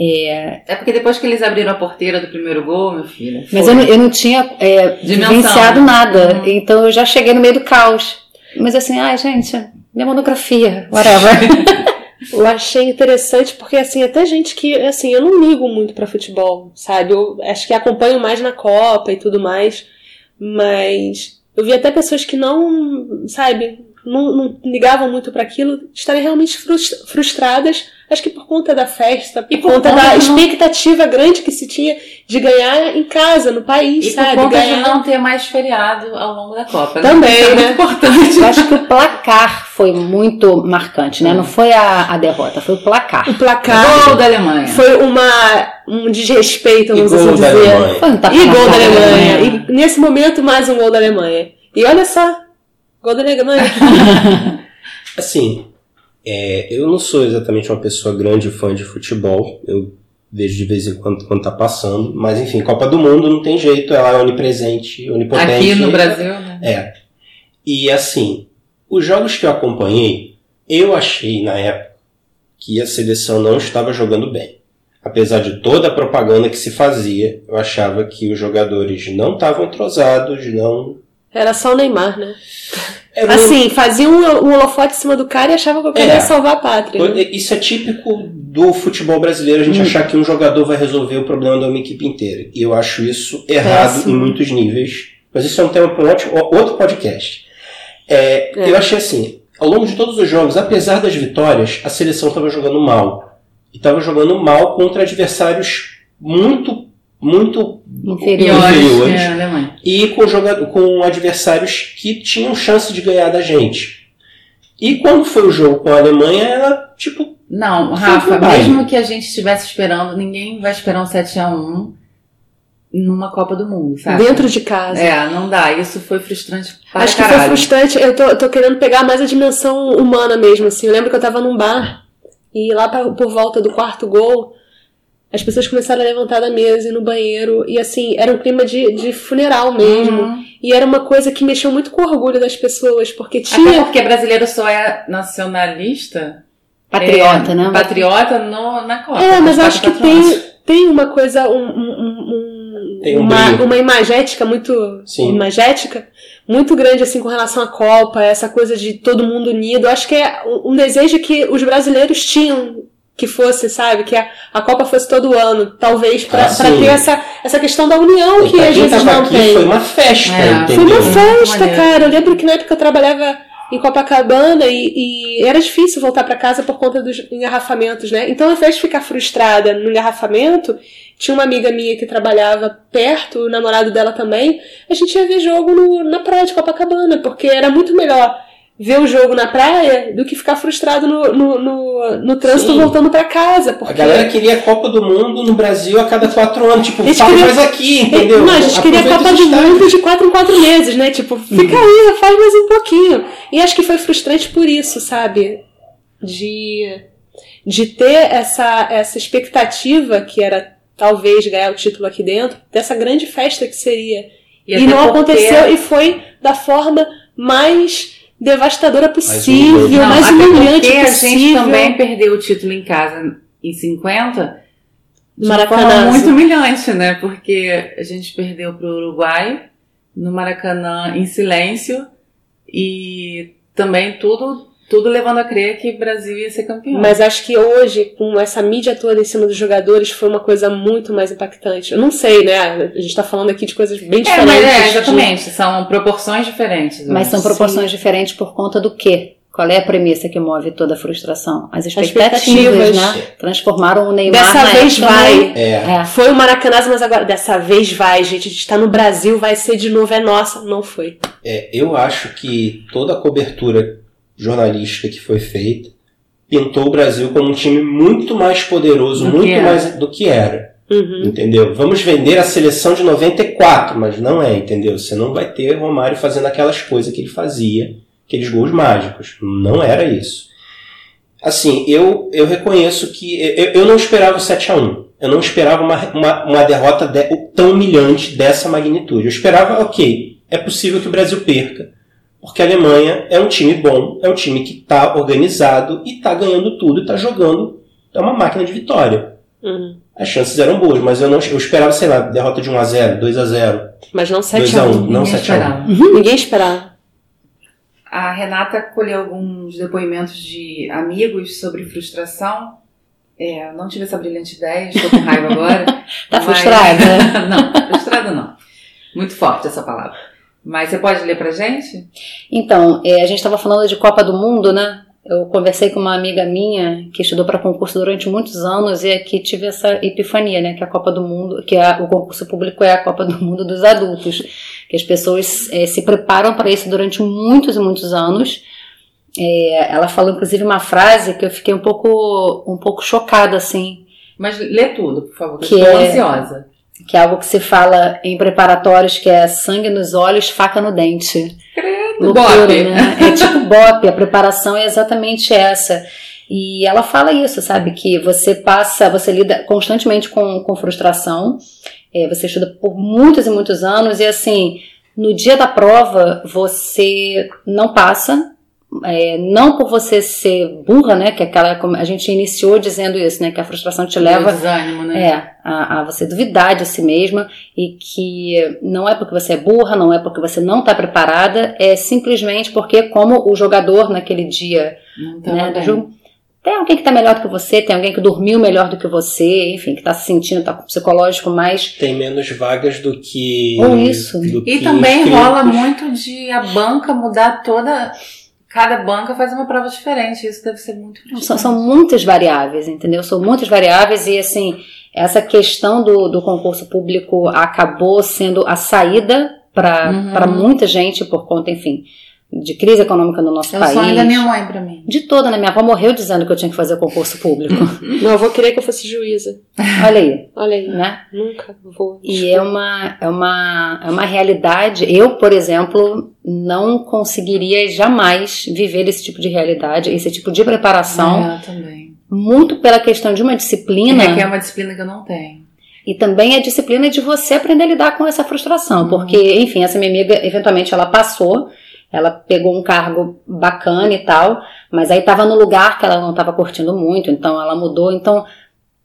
É, É porque depois que eles abriram a porteira do primeiro gol, meu filho. mas eu, não- eu não tinha é, vivenciado nada. Uhum. Então eu já cheguei no meio do caos. Mas assim, ai, gente, minha monografia, whatever. Eu achei interessante porque, assim, até gente que, assim, eu não ligo muito pra futebol, sabe? Eu acho que acompanho mais na Copa e tudo mais, mas eu vi até pessoas que não, sabe, não, não ligavam muito para aquilo, estarem realmente frus- frustradas, acho que por conta da festa, por, E por conta, conta da não- expectativa grande que se tinha de ganhar em casa, no país, E sabe? por conta ganhar... de não ter mais feriado ao longo da Copa. Também, Isso é muito né? importante. Eu acho que o placar foi muito marcante, né? Não foi a, a derrota, foi o placar. O placar Gol da Alemanha. foi uma, um desrespeito, vamos assim da dizer. Alemanha. Foi um E gol da cara Alemanha. E nesse momento, mais um gol da Alemanha. E olha só, gol da Alemanha. Assim, é, eu não sou exatamente uma pessoa grande fã de futebol. Eu vejo de vez em quando quando tá passando. Mas enfim, Copa do Mundo não tem jeito, ela é onipresente, onipotente. Aqui no Brasil, né? É. E assim, os jogos que eu acompanhei, eu achei na época que a seleção não estava jogando bem. Apesar de toda a propaganda que se fazia, eu achava que os jogadores não estavam entrosados, não. Era só o Neymar, né? Era um- Assim, fazia um, um holofote em cima do cara e achava que eu queria É. salvar a pátria. né? Isso é típico do futebol brasileiro, a gente achar que um jogador vai resolver o problema de uma equipe inteira. E eu acho isso errado Péssimo. em muitos níveis. Mas isso é um tema para um ótimo- outro podcast. É, É. Eu achei assim, ao longo de todos os jogos, apesar das vitórias, a seleção estava jogando mal. E estava jogando mal contra adversários muito, muito inferiores. que a Alemanha. e com, com adversários que tinham chance de ganhar da gente. E quando foi o jogo com a Alemanha, ela, tipo, Não, Rafa, mesmo que a gente estivesse esperando, ninguém vai esperar um 7x1 numa Copa do Mundo, sabe? Dentro de casa. É, não dá. Isso foi frustrante para Acho que caralho. foi frustrante. Eu tô, tô querendo pegar mais a dimensão humana mesmo, assim. Eu lembro que eu tava num bar e lá pra- por volta do quarto gol, as pessoas começaram a levantar da mesa e no banheiro. E assim, era um clima de, de funeral mesmo. Uhum. E era uma coisa que mexeu muito com o orgulho das pessoas, porque Até tinha. porque brasileiro só é nacionalista. Patriota, é, né? Patriota no, na Copa. É, mas acho que tem, tem uma coisa, um, um- um- Tem um uma, brilho. uma imagética muito Sim. imagética muito grande assim com relação à Copa, essa coisa de todo mundo unido. Acho que é um desejo que os brasileiros tinham que fosse, sabe, que a, a Copa fosse todo ano, talvez pra Ah, ter essa, essa questão da união E que às quem vezes tava não aqui tem. foi uma festa, É. Foi uma festa, Maneiro. cara. Eu lembro que na época eu trabalhava em Copacabana e, e era difícil voltar pra casa por conta dos engarrafamentos, né? Então, ao invés de ficar frustrada no engarrafamento, tinha uma amiga minha que trabalhava perto, o namorado dela também. A gente ia ver jogo no- na praia de Copacabana, porque era muito melhor ver o jogo na praia do que ficar frustrado no, no, no, no trânsito Sim. voltando pra casa. A Porque... galera queria a Copa do Mundo no Brasil a cada quatro anos. Tipo, A fala queria- mais aqui, entendeu? Não, a gente queria a Copa do. Mundo de 4 em 4 meses, né? Tipo, fica aí, faz mais um pouquinho. E acho que foi frustrante por isso, sabe? De, de ter essa, essa expectativa que era talvez ganhar o título aqui dentro, dessa grande festa que seria. E, até não aconteceu e foi da forma mais devastadora possível. Não, mais humilhante porque a possível. gente também perdeu o título em casa em 50 de uma Maracanã. forma muito humilhante, né? Porque a gente perdeu pro Uruguai no Maracanã em silêncio e também tudo, tudo levando a crer que o Brasil ia ser campeão. Mas acho que hoje, com essa mídia toda em cima dos jogadores, foi uma coisa muito mais impactante. Eu não sei, né? A gente tá falando aqui de coisas bem é, diferentes. mas é, de- exatamente. São proporções diferentes. eu Mas são proporções diferentes por conta do quê? Qual é a premissa que move toda a frustração? As expectativas. expectativas, né? Transformaram o Neymar Dessa na vez vai. É. É. Foi o Maracanã, mas agora dessa vez vai, gente. A gente tá no Brasil, vai ser de novo, é nossa. Não foi. É, eu acho que toda a cobertura jornalística que foi feita pintou o Brasil como um time muito mais poderoso, Do muito mais do que era. Uhum. Entendeu? Vamos vender a seleção de 94, mas não é, entendeu? Você não vai ter Romário fazendo aquelas coisas que ele fazia, aqueles gols mágicos. Não era isso. Assim, eu, eu reconheço que eu, eu não esperava o 7x1. Eu não esperava uma, uma, uma derrota de- tão humilhante dessa magnitude. Eu esperava, ok, é possível que o Brasil perca, porque a Alemanha é um time bom, é um time que está organizado e está ganhando tudo, está jogando, é uma máquina de vitória. Uhum. As chances eram boas, mas eu não eu esperava, sei lá, derrota de 1x0, 2x0, Mas não 7 2x1, a 1 não Ninguém 7x1. esperava. Ninguém esperava. A Renata colheu alguns depoimentos de amigos sobre frustração. É, eu não tive essa brilhante ideia, estou com raiva agora. Tá Mas- frustrada? não, frustrada não. Muito forte essa palavra. Mas você pode ler pra gente? Então, é, a gente estava falando de Copa do Mundo, né? Eu conversei com uma amiga minha que estudou para concurso durante muitos anos e aqui tive essa epifania, né? Que a Copa do Mundo, que a, o concurso público é a Copa do Mundo dos adultos, que as pessoas é, se preparam para isso durante muitos e muitos anos. É, ela falou inclusive uma frase que eu fiquei um pouco, um pouco chocada, assim. Mas lê tudo, por favor, que, Que eu estou é- ansiosa. Que é algo que se fala em preparatórios, que é sangue nos olhos, faca no dente. Loucura, Bope. né? É tipo bope, a preparação é exatamente essa. E ela fala isso, sabe? Que você passa, você lida constantemente com, com frustração, é, você estuda por muitos e muitos anos, e assim, no dia da prova, você não passa, é, não por você ser burra, né? Que é aquela, como a gente iniciou dizendo isso, né? Que a frustração te leva desânimo, né? é, a, a você duvidar de si mesma e que não é porque você é burra, não é porque você não está preparada, é simplesmente porque, como o jogador naquele dia Não tá né, do bem. jogo, tem alguém que está melhor do que você, tem alguém que dormiu melhor do que você, enfim, que está se sentindo, está com o psicológico mais. Tem menos vagas do que. Ou isso. do E que também inscritos. rola muito de a banca mudar toda. Cada banca faz uma prova diferente. Isso deve ser muito São, são muitas variáveis, entendeu? São muitas variáveis e, assim, essa questão do, do concurso público acabou sendo a saída para Uhum. muita gente por conta, enfim, de crise econômica no nosso É o país. sonho da minha mãe pra mim. De toda, né? Minha avó morreu dizendo que eu tinha que fazer concurso público. Não, eu vou querer que eu fosse juíza. Olha aí, Olha aí. né? Nunca vou. E é uma, é, uma, é uma realidade. Eu, por exemplo, não conseguiria jamais viver esse tipo de realidade, esse tipo de preparação, É, eu também. muito pela questão de uma disciplina. É que é uma disciplina que eu não tenho. E também a disciplina de você aprender a lidar com essa frustração. Uhum. Porque, enfim, essa minha amiga, eventualmente, ela passou, ela pegou um cargo bacana e tal, mas aí estava no lugar que ela não estava curtindo muito, então ela mudou. Então,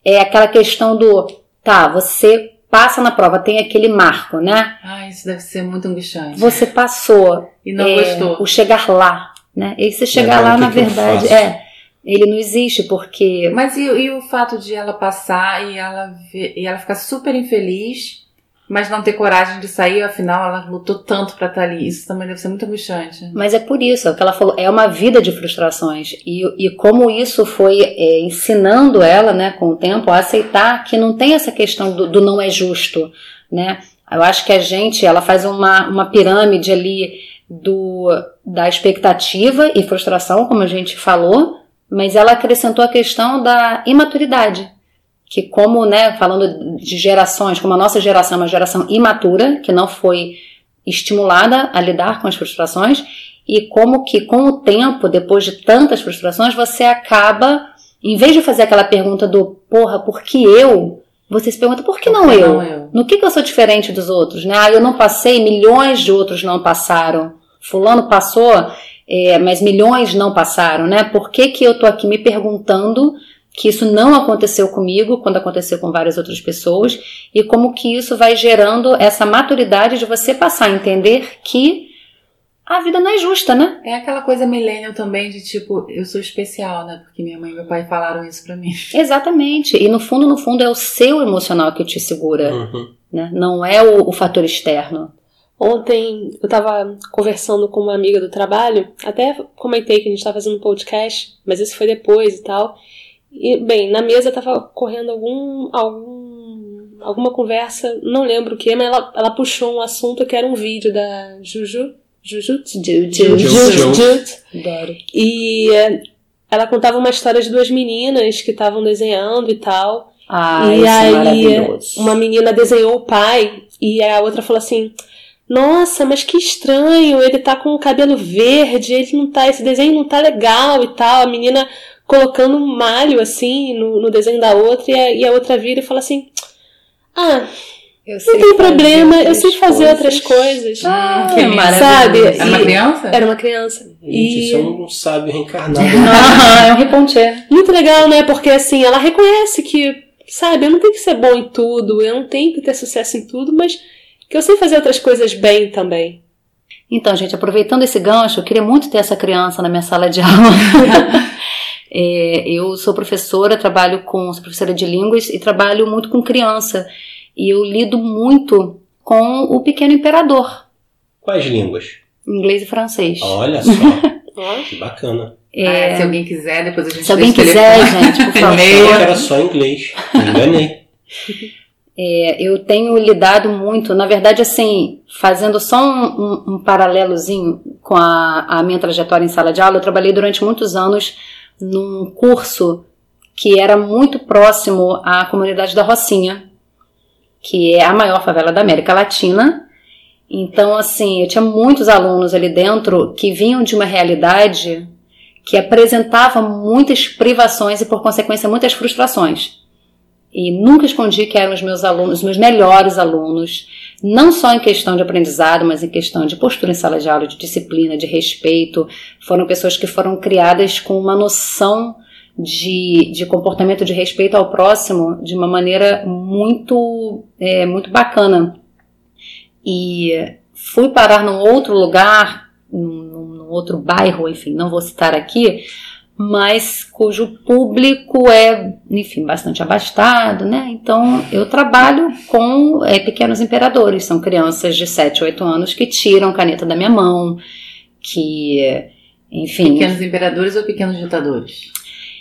é aquela questão do, tá, você passa na prova, tem aquele marco, né? Ai, isso deve ser muito angustiante. Você passou, E não é, gostou. o chegar lá, né? E se chegar lá, que na que verdade, é, ele não existe, porque Mas e, e o fato de ela passar e ela, ver- e ela ficar super infeliz, mas não ter coragem de sair, afinal ela lutou tanto pra estar ali. Isso também deve ser muito angustiante. Mas é por isso, é o que ela falou, é uma vida de frustrações. E, e como isso foi é, ensinando ela, né, com o tempo, a aceitar que não tem essa questão do, do não é justo, né? Eu acho que a gente, ela faz uma, uma pirâmide ali do, da expectativa e frustração, como a gente falou, mas ela acrescentou a questão da imaturidade. Que como, né, falando de gerações, como a nossa geração é uma geração imatura, que não foi estimulada a lidar com as frustrações e como que com o tempo, depois de tantas frustrações, você acaba, em vez de fazer aquela pergunta do porra, por que eu? Você se pergunta, por que não eu? Não eu. No que, que eu sou diferente dos outros? Né? Ah, eu não passei, milhões de outros não passaram. Fulano passou, é, mas milhões não passaram, né? Por que, que eu tô aqui me perguntando que isso não aconteceu comigo, quando aconteceu com várias outras pessoas, e como que isso vai gerando essa maturidade de você passar a entender que a vida não é justa, né? É aquela coisa millennial também de tipo, eu sou especial, né? Porque minha mãe e meu pai falaram isso pra mim. Exatamente. E no fundo, no fundo, é o seu emocional que te segura, Uhum. né? Não é o, o fator externo. Ontem eu tava conversando com uma amiga do trabalho, até comentei que a gente tava fazendo um podcast, mas isso foi depois e tal. E, bem, na mesa tava correndo algum, algum alguma conversa, não lembro o que, mas ela, ela puxou um assunto que era um vídeo da Juju. Jujutsu? Ju- Ju- Jujutsu. Adoro. E é, ela contava uma história de duas meninas que estavam desenhando e tal. Ah, e é aí, uma menina desenhou o pai e a outra falou assim: Nossa, mas que estranho, ele tá com o cabelo verde, ele não tá, esse desenho não tá legal e tal. A menina colocando um malho assim no, no desenho da outra e a, e a outra vira e fala assim: Ah, Eu não sei tem problema, eu sei fazer coisas. outras coisas. Ah, Que é lindo. maravilhoso. Era uma E- criança? Era uma criança. Gente, E isso é um sábio reencarnado. Ah, é um repontier. muito legal, né? Porque assim, ela reconhece que, sabe, eu não tenho que ser bom em tudo, eu não tenho que ter sucesso em tudo, mas que eu sei fazer outras coisas bem também. Então, gente, aproveitando esse gancho, eu queria muito ter essa criança na minha sala de aula. É, eu sou professora, trabalho com sou professora de línguas e trabalho muito com criança. E eu lido muito com o pequeno imperador. Quais línguas? Inglês e francês. Olha só, Ó. que bacana. É, Ah, se alguém quiser, depois a gente se alguém quiser, telefone. gente, por Eu favor. era só inglês. Me enganei. É, eu tenho lidado muito, na verdade, assim, fazendo só um, um- um paralelozinho com a, a minha trajetória em sala de aula, eu trabalhei durante muitos anos num curso que era muito próximo à comunidade da Rocinha, que é a maior favela da América Latina. Então, assim, eu tinha muitos alunos ali dentro que vinham de uma realidade que apresentava muitas privações e, por consequência, muitas frustrações e nunca escondi que eram os meus alunos, os meus melhores alunos, não só em questão de aprendizado, mas em questão de postura em sala de aula, de disciplina, de respeito. Foram pessoas que foram criadas com uma noção de, de comportamento de respeito ao próximo de uma maneira muito, é, muito bacana. E fui parar num outro lugar, num, num outro bairro, enfim, não vou citar aqui, mas cujo público é, enfim, bastante abastado, né? Então eu trabalho com é, pequenos imperadores, são crianças de 7, 8 anos que tiram caneta da minha mão, que, enfim. Pequenos imperadores ou pequenos ditadores?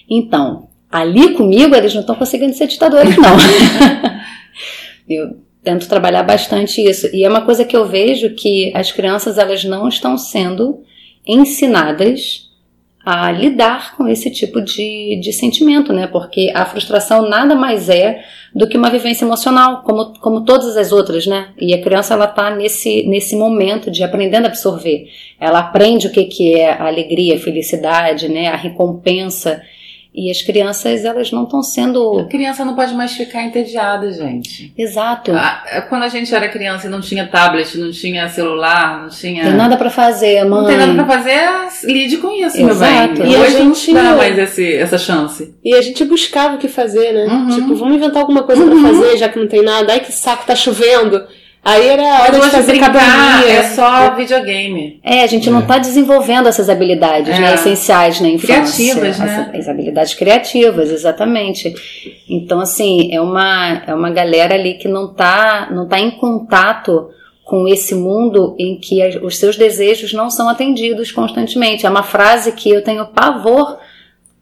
Então, ali comigo eles não estão conseguindo ser ditadores, não. eu tento trabalhar bastante isso. E é uma coisa que eu vejo que as crianças elas não estão sendo ensinadas a lidar com esse tipo de, de sentimento, né? Porque a frustração nada mais é do que uma vivência emocional, como, como todas as outras, né? E a criança ela tá nesse, nesse momento de aprendendo a absorver. Ela aprende o que, que é a alegria, a felicidade, né? A recompensa. E as crianças elas não estão A sendo criança não pode mais ficar entediada, gente. exato. Quando a gente era criança e não tinha tablet, não tinha celular, não tinha. Tem nada para fazer, mãe. Não tem nada pra fazer, lide com isso, Exato. meu bem. E a Hoje gente- não dá mais esse, essa chance. E a gente buscava o que fazer, né? Uhum. Tipo, vamos inventar alguma coisa pra fazer, já que não tem nada. Ai, que saco, tá chovendo. Aí era a hora Mas de fazer brincar é só videogame. É, a gente não está desenvolvendo essas habilidades É. né, essenciais na infância. Criativas, né? As, as habilidades criativas, exatamente. Então, assim, é uma, é uma galera ali que não está não tá em contato com esse mundo em que as- os seus desejos não são atendidos constantemente. É uma frase que eu tenho pavor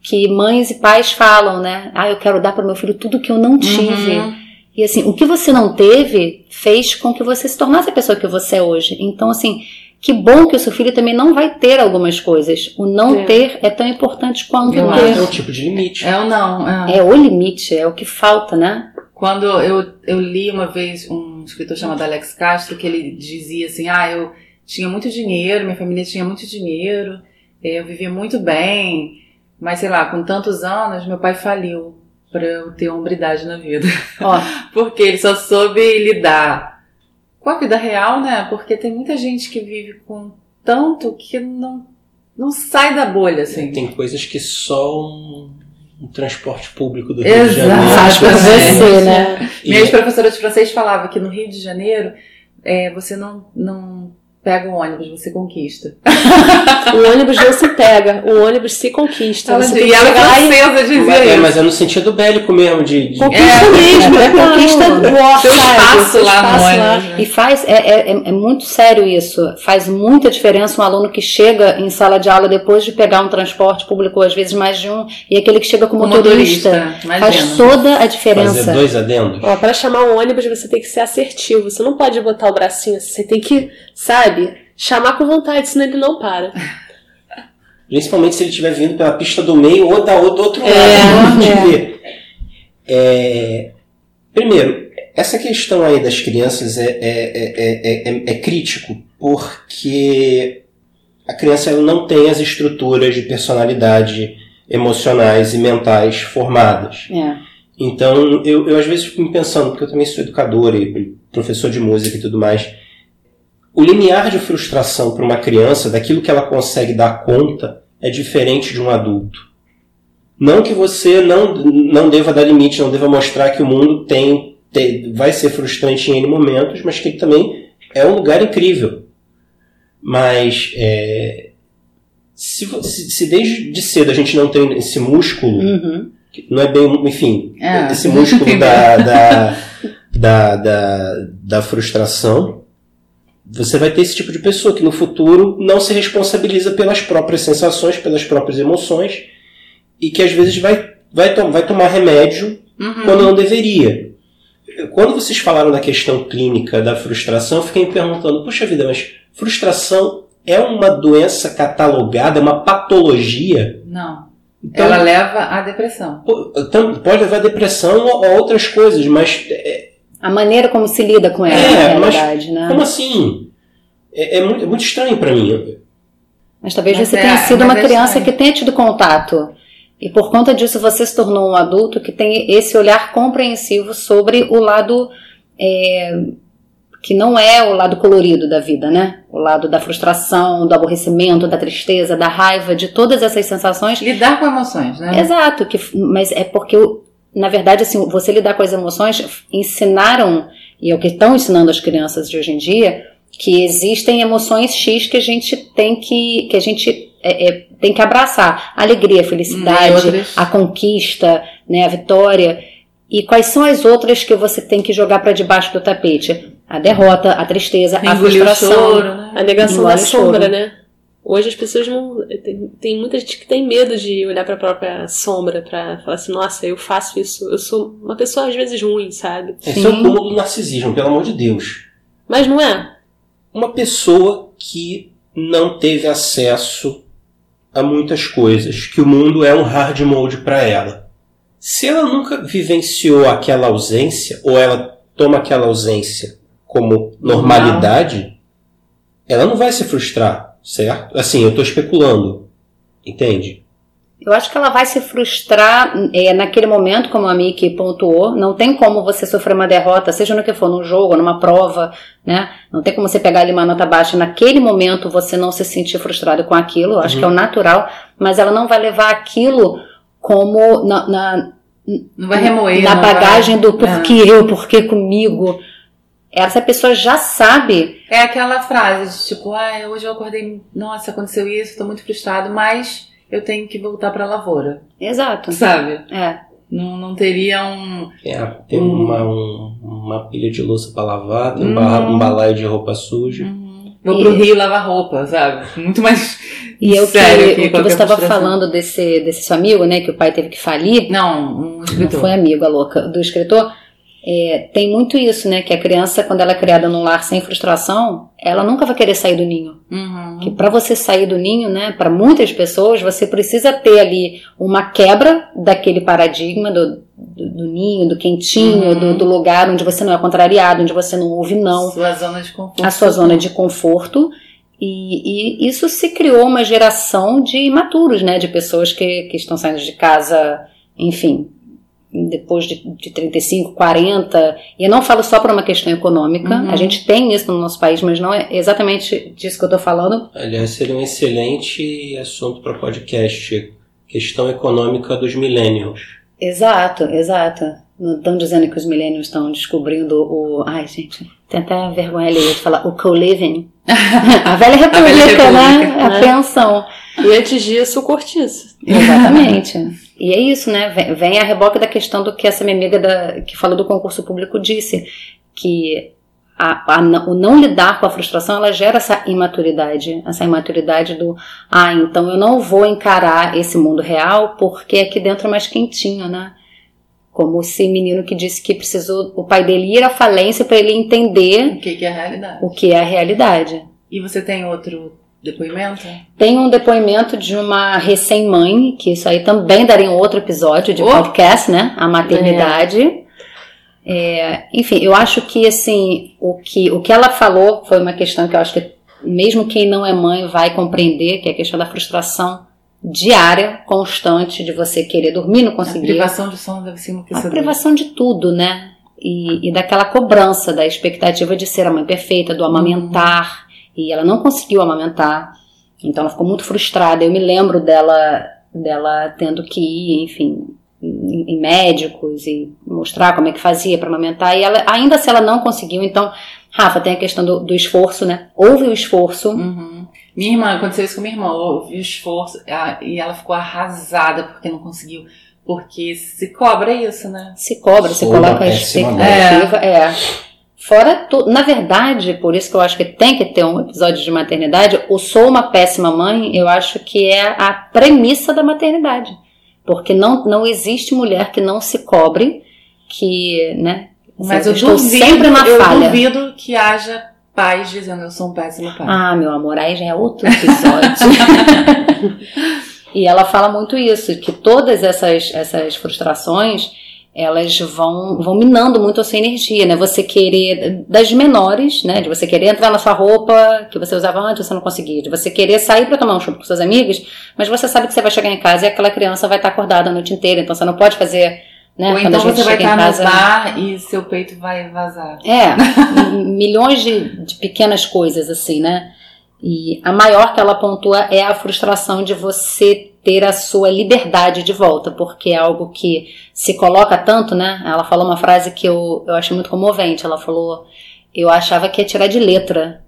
que mães e pais falam, né? Ah, eu quero dar para meu filho tudo que eu não tive. Uhum. E assim, o que você não teve fez com que você se tornasse a pessoa que você é hoje. Então, assim, que bom que o seu filho também não vai ter algumas coisas. O não É. ter é tão importante quanto Eu o ter. É um tipo de limite. É ou não? É. É o limite, é o que falta, né? Quando eu, eu li uma vez um escritor chamado Alex Castro, que ele dizia assim: Ah, eu tinha muito dinheiro, minha família tinha muito dinheiro, eh, eu vivia muito bem, mas sei lá, com tantos anos, meu pai faliu pra eu ter hombridade na vida. Ó, Porque ele só soube lidar com a vida real, né? Porque tem muita gente que vive com tanto que não, não sai da bolha, assim. Tem coisas que só um, um transporte público do Rio de Exato. Janeiro. faz pra Exatamente. você, né? E- Minha ex-professora de francês falava que no Rio de Janeiro é, você não, não pega um ônibus, você conquista. O ônibus não se pega, o ônibus se conquista. Ela Você e que ela chegar e francesa dizia Mas, é, isso. mas é no sentido bélico mesmo, de, de- conquista É, mesmo, é, é, conquista o Seu espaço Seu lá no espaço ônibus. né? E faz, é, é, é- muito sério isso. Faz muita diferença um aluno que chega em sala de aula depois de pegar um transporte público, às vezes mais de um, e aquele que chega com motorista. motorista, imagina. Faz toda a diferença. fazer dois adendos. Ó, pra chamar um ônibus você tem que ser assertivo. Você não pode botar o bracinho assim. Você tem que, sabe, chamar com vontade, senão ele não para. Principalmente se ele estiver vindo pela pista do meio ou da ou do outro lado. É, é. ver. É, primeiro, essa questão aí das crianças é, é, é, é, é- é crítico, porque a criança ela não tem as estruturas de personalidade emocionais e mentais formadas. É. Então, eu, eu às vezes fico me pensando, porque eu também sou educador e professor de música e tudo mais, o limiar de frustração para uma criança, daquilo que ela consegue dar conta, é diferente de um adulto. Não que você não, não deva dar limite, não deva mostrar que o mundo tem, tem- vai ser frustrante em N momentos, mas que ele também é um lugar incrível. Mas é, se, se desde de cedo a gente não tem esse músculo, Uhum. não é bem, enfim, É. esse músculo da, da, da, da, da frustração, você vai ter esse tipo de pessoa que no futuro não se responsabiliza pelas próprias sensações, pelas próprias emoções e que às vezes vai, vai, to vai tomar remédio Uhum. quando não deveria. Quando vocês falaram da questão clínica da frustração, eu fiquei me perguntando, puxa vida, mas frustração é uma doença catalogada, é uma patologia? Não. Então, Ela leva à depressão. então, pode levar a depressão ou a outras coisas, mas é, A maneira como se lida com ela, É, na mas realidade, né? como assim? É, é muito, é muito estranho para mim. Mas talvez Mas você é- tenha sido mas uma é criança estranho. que tenha tido contato. E por conta disso você se tornou um adulto que tem esse olhar compreensivo sobre o lado é, que não é o lado colorido da vida, né? O lado da frustração, do aborrecimento, da tristeza, da raiva, de todas essas sensações. Lidar com emoções, né? Exato, que, mas é porque, o- na verdade, assim, você lidar com as emoções ensinaram, e é o que estão ensinando as crianças de hoje em dia, que existem emoções X que a gente tem que, que a gente é, é, tem que abraçar. A alegria, a felicidade, outras- a conquista, né, a vitória. E quais são as outras que você tem que jogar para debaixo do tapete? A derrota, a tristeza, a Engolir o frustração. choro, né? A negação da o choro. sombra, né? Hoje as pessoas não. Tem, tem muita gente que tem medo de olhar pra própria sombra pra falar assim, nossa, eu faço isso. Eu sou uma pessoa às vezes ruim, sabe? Esse é o cúmulo do narcisismo, pelo amor de Deus. Mas não é. Uma pessoa que não teve acesso a muitas coisas, que o mundo é um hard mode para ela. Se ela nunca vivenciou aquela ausência, ou ela toma aquela ausência como normalidade, ela não vai se frustrar, certo? Assim, eu estou especulando, entende? Eu acho que ela vai se frustrar é, naquele momento, como a Miki pontuou. Não tem como você sofrer uma derrota, seja no que for, num jogo, numa prova, né? Não tem como você pegar ali uma nota baixa. Naquele momento você não se sentir frustrado com aquilo. Eu acho Uhum. que é o natural. Mas ela não vai levar aquilo como na, na, Não vai remoer. na não vai- bagagem do É. porquê eu, porquê comigo. Essa pessoa já sabe. É aquela frase de tipo, ah, hoje eu acordei, nossa, aconteceu isso, tô muito frustrado, mas eu tenho que voltar pra lavoura. Exato. Sabe? É. Não, não teria um. É, tem Hum. uma, um- uma pilha de louça para lavar, tem um, Hum. ba- um balaio de roupa suja. Vou pro rio lavar roupa, sabe? Muito mais. E é o sério que, o que qualquer você estava falando desse, desse seu amigo, né? Que o pai teve que falir. Não, um Não escritor. foi amigo, a louca, do escritor. É, tem muito isso, né? Que a criança, quando ela é criada num lar sem frustração, ela nunca vai querer sair do ninho. Uhum. Que para você sair do ninho, né? Para muitas pessoas, você precisa ter ali uma quebra daquele paradigma do, do, do ninho, do quentinho, Uhum. do, do lugar onde você não é contrariado, onde você não ouve não Sua zona de conforto. a sua zona de conforto. E, e isso se criou uma geração de imaturos, né? De pessoas que, que estão saindo de casa, enfim, depois de, de 35, 40. E eu não falo só por uma questão econômica. Uhum. A gente tem isso no nosso país, mas não é exatamente disso que eu tô falando. Aliás, seria um excelente assunto para podcast. Questão econômica dos millennials. Exato, exato. Não estão dizendo que os millennials estão descobrindo o. Ai, gente, tem até vergonha ali de falar o co-living. A velha república, república, né? A né? pensão. E antes disso, o cortiço. Exatamente. e é isso, né? Vem, vem a reboque da questão do que essa minha amiga da, que falou do concurso público disse, que a, a o não lidar com a frustração, ela gera essa imaturidade, essa imaturidade do, ah, então eu não vou encarar esse mundo real porque aqui dentro é mais quentinho, né? Como esse menino que disse que precisou o pai dele ir à falência para ele entender O que, que é a realidade? o que é a realidade. E você tem outro depoimento? Tem um depoimento de uma recém-mãe, que isso aí também daria um outro episódio de Oh! podcast, né? A maternidade. É, enfim, eu acho que assim, o que, o que ela falou foi uma questão que eu acho que mesmo quem não é mãe vai compreender, que é a questão da frustração diária, constante, de você querer dormir, não A conseguir. privação de sono deve ser A enlouquecedor. privação de tudo, né? E, e daquela cobrança, da expectativa de ser a mãe perfeita, do amamentar. E ela não conseguiu amamentar. Então ela ficou muito frustrada. Eu me lembro dela, dela tendo que ir, enfim, em, em médicos e mostrar como é que fazia para amamentar. E ela, ainda se ela não conseguiu, então, Rafa, tem a questão do, do esforço, né? Houve o esforço. Uhum. Minha irmã, aconteceu isso com minha irmã, eu vi o esforço a- e ela ficou arrasada porque não conseguiu. Porque se cobra isso, né? Se cobra, se coloca a expectativa. É. Fora, tu, na verdade, por isso que eu acho que tem que ter um episódio de maternidade, o Sou uma Péssima Mãe, eu acho que é a premissa da maternidade. Porque não, não existe mulher que não se cobre, que, né? Mas eu estou duvido, sempre na eu falha. duvido que haja pais dizendo eu sou um péssimo pai. Ah, meu amor, aí já é outro episódio. e ela fala muito isso, que todas essas, essas frustrações, elas vão, vão minando muito a sua energia, né? Você querer, das menores, né? De você querer entrar na sua roupa que você usava antes, você não conseguia. De você querer sair para tomar um chup com seus amigos, mas você sabe que você vai chegar em casa e aquela criança vai estar acordada a noite inteira, então você não pode fazer... Né? Ou Quando então você vai estar casa... no bar e seu peito vai vazar. É, milhões de, de pequenas coisas assim, né? E a maior que ela pontua é a frustração de você ter a sua liberdade de volta, porque é algo que se coloca tanto, né? Ela falou uma frase que eu, eu achei muito comovente. Ela falou: Eu achava que ia tirar de letra,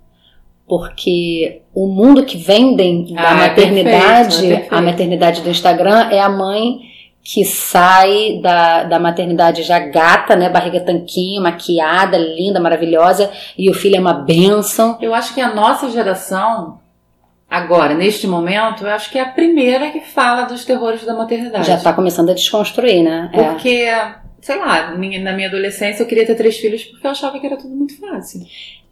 porque o mundo que vendem da Ah, é maternidade, perfeito, é perfeito. a maternidade do Instagram, é a mãe que sai da, da maternidade já gata, né? Barriga tanquinho, maquiada, linda, maravilhosa, e o filho é uma bênção. Eu acho que a nossa geração, agora, neste momento, eu acho que é a primeira que fala dos terrores da maternidade. Já tá começando a desconstruir, né? É. Porque, sei lá, na minha adolescência eu queria ter três filhos porque eu achava que era tudo muito fácil.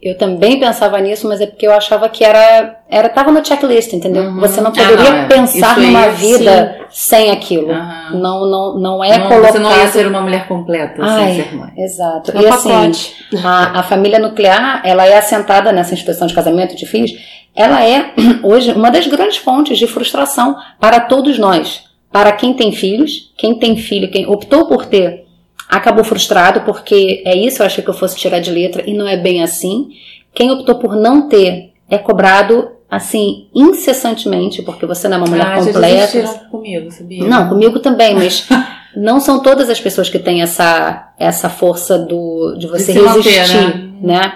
Eu também pensava nisso, mas é porque eu achava que era. era tava no checklist, entendeu? Uhum. Você não Ah, poderia não, é. pensar Isso numa vida sem aquilo. Aham. Não, não, não é Não, colocado. Você não ia ser uma mulher completa Ai, sem ser mãe. Exato. É e assim, pacote. a, a família nuclear, ela é assentada nessa instituição de casamento de filhos, ela é hoje uma das grandes fontes de frustração para todos nós. Para quem tem filhos, quem tem filho, quem optou por ter, acabou frustrado, porque é isso, eu achei que eu fosse tirar de letra, e não é bem assim. Quem optou por não ter é cobrado assim incessantemente, porque você não é uma mulher ah, completa. comigo, sabia? Não, comigo também, mas não são todas as pessoas que têm essa, essa força do, de você manter, resistir, né? né?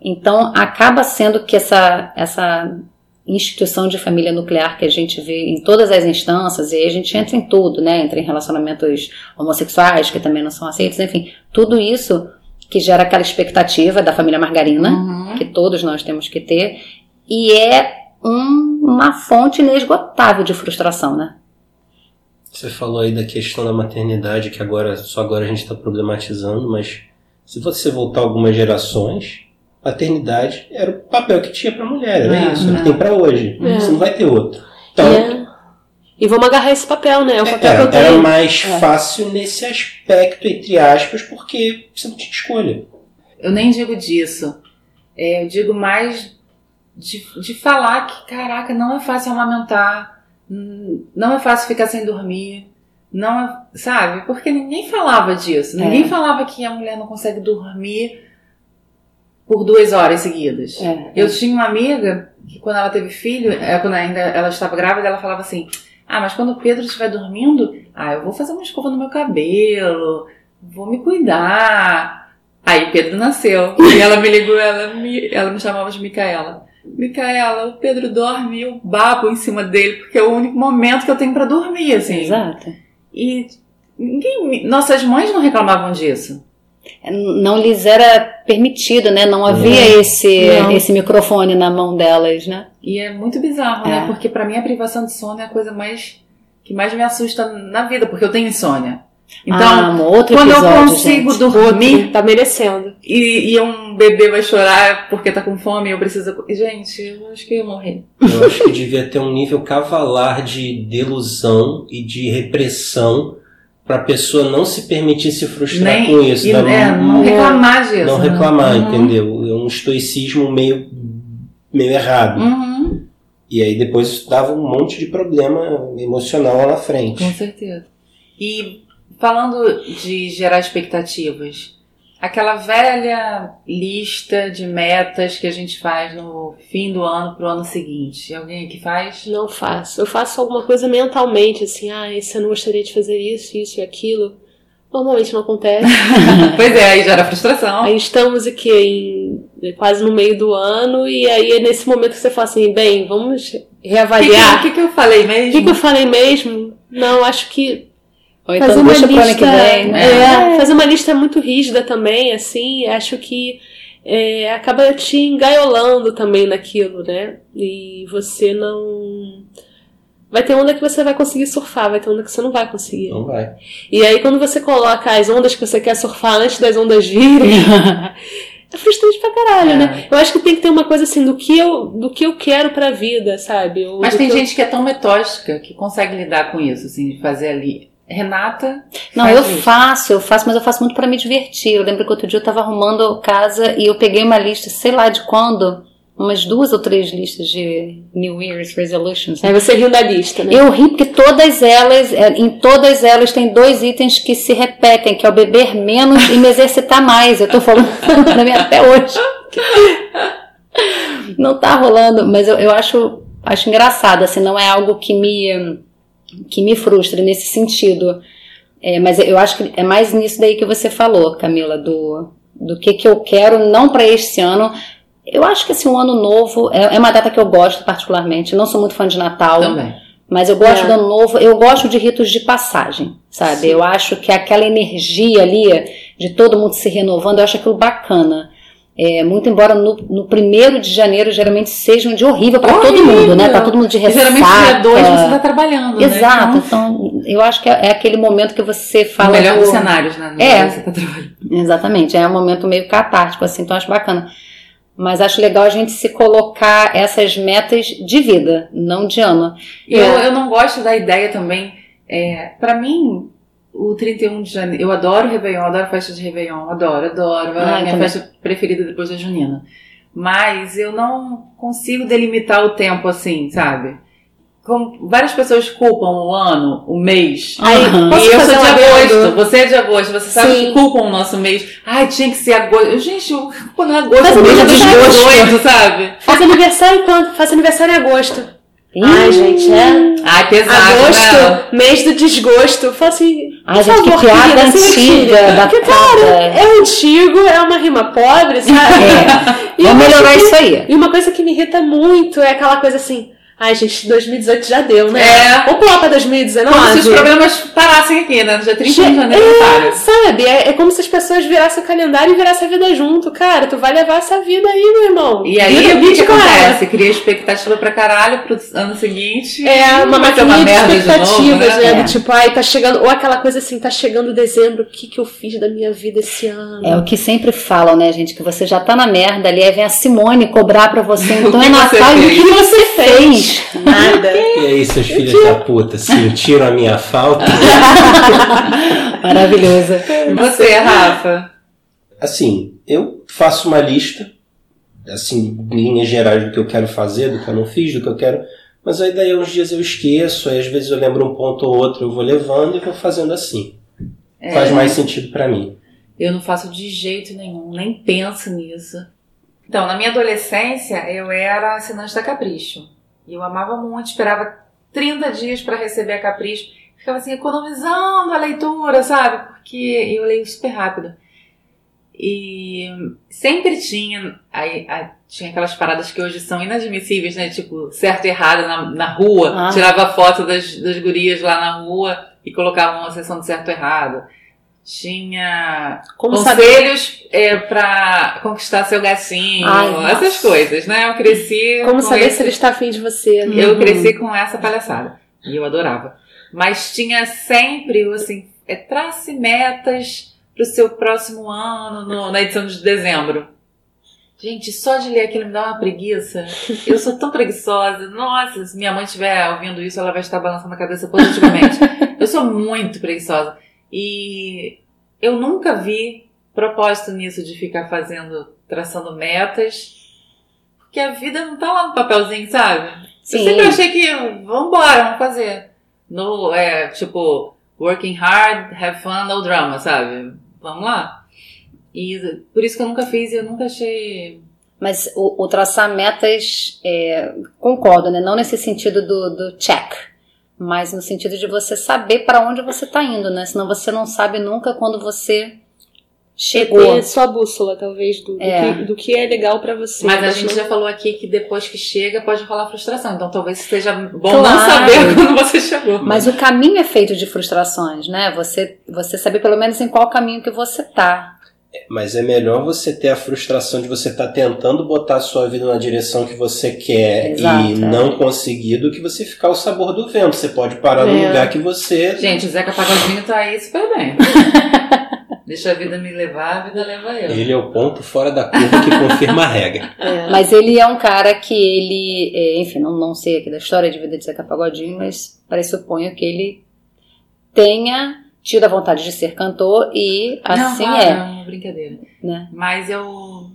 Então, acaba sendo que essa, essa instituição de família nuclear que a gente vê em todas as instâncias, e a gente entra em tudo, né? Entra em relacionamentos homossexuais, que também não são aceitos, enfim, tudo isso que gera aquela expectativa da família margarina, Uhum. que todos nós temos que ter, e é um- uma fonte inesgotável de frustração, né? Você falou aí da questão da maternidade, que agora só agora a gente está problematizando, mas se você voltar algumas gerações, maternidade era o papel que tinha para mulher, era É, isso, é é. que tem para hoje. É. Você não vai ter outro. Então, E, é- e vamos agarrar esse papel, né? É o papel que era, eu era tenho. mais É. fácil nesse aspecto, entre aspas, porque você não tinha escolha. Eu nem digo disso. É, eu digo mais de, de falar que, caraca, não é fácil amamentar, não é fácil ficar sem dormir, não é, sabe? Porque ninguém falava disso. É. Ninguém falava que a mulher não consegue dormir por duas horas seguidas. É, Eu tinha uma amiga que quando ela teve filho, é, quando ainda ela estava grávida, ela falava assim: Ah, mas quando o Pedro estiver dormindo, ah, eu vou fazer uma escova no meu cabelo, vou me cuidar. Aí Pedro nasceu. E ela me ligou, ela me, ela me chamava de Micaela. Micaela, o Pedro dorme e eu babo em cima dele, porque é o único momento que eu tenho pra dormir, assim. Exato. E ninguém. Nossas mães não reclamavam disso. Não lhes era permitido, né? Não havia esse, Não. esse microfone na mão delas, né? E é muito bizarro, É. né? Porque pra mim a privação de sono é a coisa mais que mais me assusta na vida, porque eu tenho insônia. Então, ah, amor, outro quando episódio, eu consigo gente. dormir Tá merecendo. e, e um bebê vai chorar porque tá com fome e eu preciso. Gente, eu acho que eu ia morrer. Eu acho que devia ter um nível cavalar de delusão e de repressão para a pessoa não se permitir se frustrar com isso. e, da- é, não reclamar disso. não né? reclamar, Uhum. entendeu? É um estoicismo meio, meio errado. Uhum, E aí depois dava um monte de problema emocional lá na frente. com certeza. E falando de gerar expectativas, aquela velha lista de metas que a gente faz no fim do ano pro ano seguinte. Alguém aqui faz? Não faço. Eu faço alguma coisa mentalmente, assim, ah, esse ano eu gostaria de fazer isso, isso e aquilo. Normalmente não acontece. pois é, aí gera frustração. aí estamos aqui em, quase no meio do ano, e aí é nesse momento que você fala assim, bem, vamos O que, que, reavaliar. o que que eu falei O mesmo? que, que eu falei mesmo? Não, acho que. Ou então fazer uma deixa pro ano lista, que vem. né? é, fazer uma lista muito rígida também, assim, acho que é, acaba te engaiolando também naquilo, né? E você não. Vai ter onda que você vai conseguir surfar, vai ter onda que você não vai conseguir. Não vai. E aí, quando você coloca as ondas que você quer surfar antes das ondas virem, é frustrante pra caralho, É. né? Eu acho que tem que ter uma coisa assim do que eu, do que eu quero pra vida, sabe? Ou Mas tem que eu- gente que é tão metódica que consegue lidar com isso, assim, de fazer ali. Renata. Não, eu isso. faço, eu faço, mas eu faço muito pra me divertir. Eu lembro que outro dia eu tava arrumando casa e eu peguei uma lista, sei lá de quando, umas duas ou três listas de New Year's Resolutions. Aí você riu da lista, né? Eu ri porque todas elas, é, em todas elas tem dois itens que se repetem, que é o beber menos e me exercitar mais. Eu tô falando pra mim até hoje. Não tá rolando, mas eu, eu acho, acho engraçado, assim, não é algo que me, que me frustra nesse sentido. É, mas eu acho que é mais nisso daí que você falou, Camila, do, do que, que eu quero, não para este ano. Eu acho que assim, um ano novo é, é uma data que eu gosto particularmente. Eu não sou muito fã de Natal. Também. Mas eu gosto É. do ano novo, eu gosto de ritos de passagem, sabe? Sim. Eu acho que aquela energia ali de todo mundo se renovando, eu acho aquilo bacana. É, muito embora no, no primeiro de janeiro geralmente seja um dia horrível para todo mundo, né? Tá todo mundo de ressaca. geralmente dia 2 você tá trabalhando, Exato. né? Então, eu acho que é, é aquele momento que você Então, o fala. melhor do- dos cenários, né? No É. Você tá trabalhando. Exatamente, é um momento meio catártico, assim, então acho bacana. Mas acho legal a gente se colocar essas metas de vida, não de ano. Eu, eu não gosto da ideia também. É, para mim, o 31 de janeiro. Eu adoro Réveillon, adoro festa de Réveillon, adoro, adoro. É Ah, a minha também. festa preferida depois da Junina. Mas eu não consigo delimitar o tempo assim, sabe? Como várias pessoas culpam o ano, o mês. Aí, e eu sou de adendo? agosto, você é de agosto, você sabe Sim. que culpam o nosso mês. Ai, tinha que ser agosto. Eu, Gente, o culpa não é agosto, Mas o mês eu é desgosto, sabe? Faz aniversário quando? Faz aniversário em agosto. Ai, gente, é. Ai, pesado, né? Agosto, mês do desgosto. Eu falo assim. Ai, gente, que favor, piada se retire. antiga, Porque, datada. cara, é antigo, é uma rima pobre, sabe? É. Vamos melhorar que- isso aí. E uma coisa que me irrita muito é aquela coisa assim. Ai, gente, 2018 já deu, né? É. Vamos pular pra 2019. Como se os problemas parassem aqui, né? No dia 31 de janeiro É, sabe? É, é como se as pessoas virassem o calendário e virassem a vida junto. Cara, tu vai levar essa vida aí, meu irmão. E aí, o que, vida que acontece? Cria expectativa pra caralho pro ano seguinte. É uma maquininha de expectativas, novo, né? É. Do tipo, ai, tá chegando. Ou aquela coisa assim, tá chegando dezembro, o que que eu fiz da minha vida esse ano? É o que sempre falam, né, gente? Que você já tá na merda ali, aí vem a Simone cobrar pra você. Então é Natal e o que você fez? Nada. E aí, seus filhos da puta, sentiram a minha falta? Maravilhosa. E você, Rafa? Assim, eu faço uma lista, assim, em linhas gerais do que eu quero fazer, do que eu não fiz, do que eu quero. Mas aí daí uns dias eu esqueço, aí às vezes eu lembro um ponto ou outro, eu vou levando e vou fazendo assim. É, Faz mais sentido pra mim. Eu não faço de jeito nenhum, nem penso nisso. Então, na minha adolescência, eu era assinante da Capricho. E eu amava muito, esperava 30 dias pra receber a Capricho. Ficava assim, economizando a leitura, sabe? Porque eu leio super rápido. E sempre tinha, aí, aí tinha aquelas paradas que hoje são inadmissíveis, né? Tipo, certo e errado na, na rua. Ah. Tirava foto das, das gurias lá na rua e colocava uma sessão de certo e errado. Tinha Como conselhos é, para conquistar seu gatinho, Ai, essas nossa. coisas, né? Eu cresci. Como com saber esse- se ele está afim de você? né? eu Uhum. cresci com essa palhaçada. E eu adorava. Mas tinha sempre, assim, é, trace metas pro seu próximo ano, no- na edição de dezembro. Gente, só de ler aquilo me dá uma preguiça. Eu sou tão preguiçosa. Nossa, se minha mãe estiver ouvindo isso, ela vai estar balançando a cabeça positivamente. eu sou muito preguiçosa. E eu nunca vi propósito nisso de ficar fazendo, traçando metas. Porque a vida não tá lá no papelzinho, sabe? Sim. Eu sempre achei que, vambora, vamos fazer. No, é, tipo, working hard, have fun, no drama, sabe? Vamos lá. E por isso que eu nunca fiz e eu nunca achei. Mas o, o traçar metas, é, concordo, né? Não nesse sentido do, do check, mas no sentido de você saber para onde você está indo, né? Senão você não sabe nunca quando você chegou. Tem a sua bússola, talvez, do, do É. que, do que é legal pra você. Mas a gente não- já falou aqui que depois que chega pode rolar frustração. Então talvez seja bom Claro. não saber quando você chegou. Mas o caminho é feito de frustrações, né? Você, você saber pelo menos em qual caminho que você tá. Mas é melhor você ter a frustração de você estar tentando botar a sua vida na direção que você quer Exato, e é. não conseguir do que você ficar o sabor do vento. Você pode parar no É. lugar que você. Gente, o Zeca Pagodinho tá aí super bem. Deixa a vida me levar, a vida leva eu. Ele é o ponto fora da curva que confirma a regra. É. Mas ele é um cara que ele, é, enfim, não, não sei aqui da história de vida de Zeca Pagodinho, mas pressuponho que ele tenha tido a vontade de ser cantor e assim não, é, claro, Não, brincadeira. né? Mas eu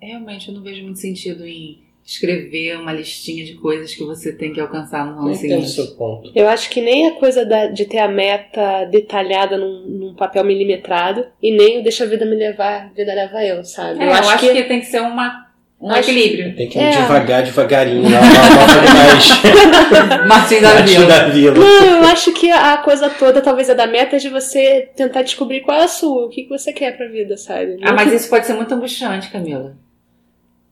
realmente eu não vejo muito sentido em escrever uma listinha de coisas que você tem que alcançar no ano seguinte. seu ponto. Eu acho que nem a coisa da- de ter a meta detalhada num, num papel milimetrado e nem o deixa a vida me levar, a vida leva eu, sabe? É, eu acho, que... tem que ser uma, um Acho- equilíbrio. Tem que ir É. devagar, devagarinho. Lá, lá, lá, mais. Martin da Vila. da Vila. Não, eu acho que a coisa toda talvez é da meta de você tentar descobrir qual é a sua, o que, que você quer pra vida, sabe? Ah, mas isso pode ser muito angustiante, Camila.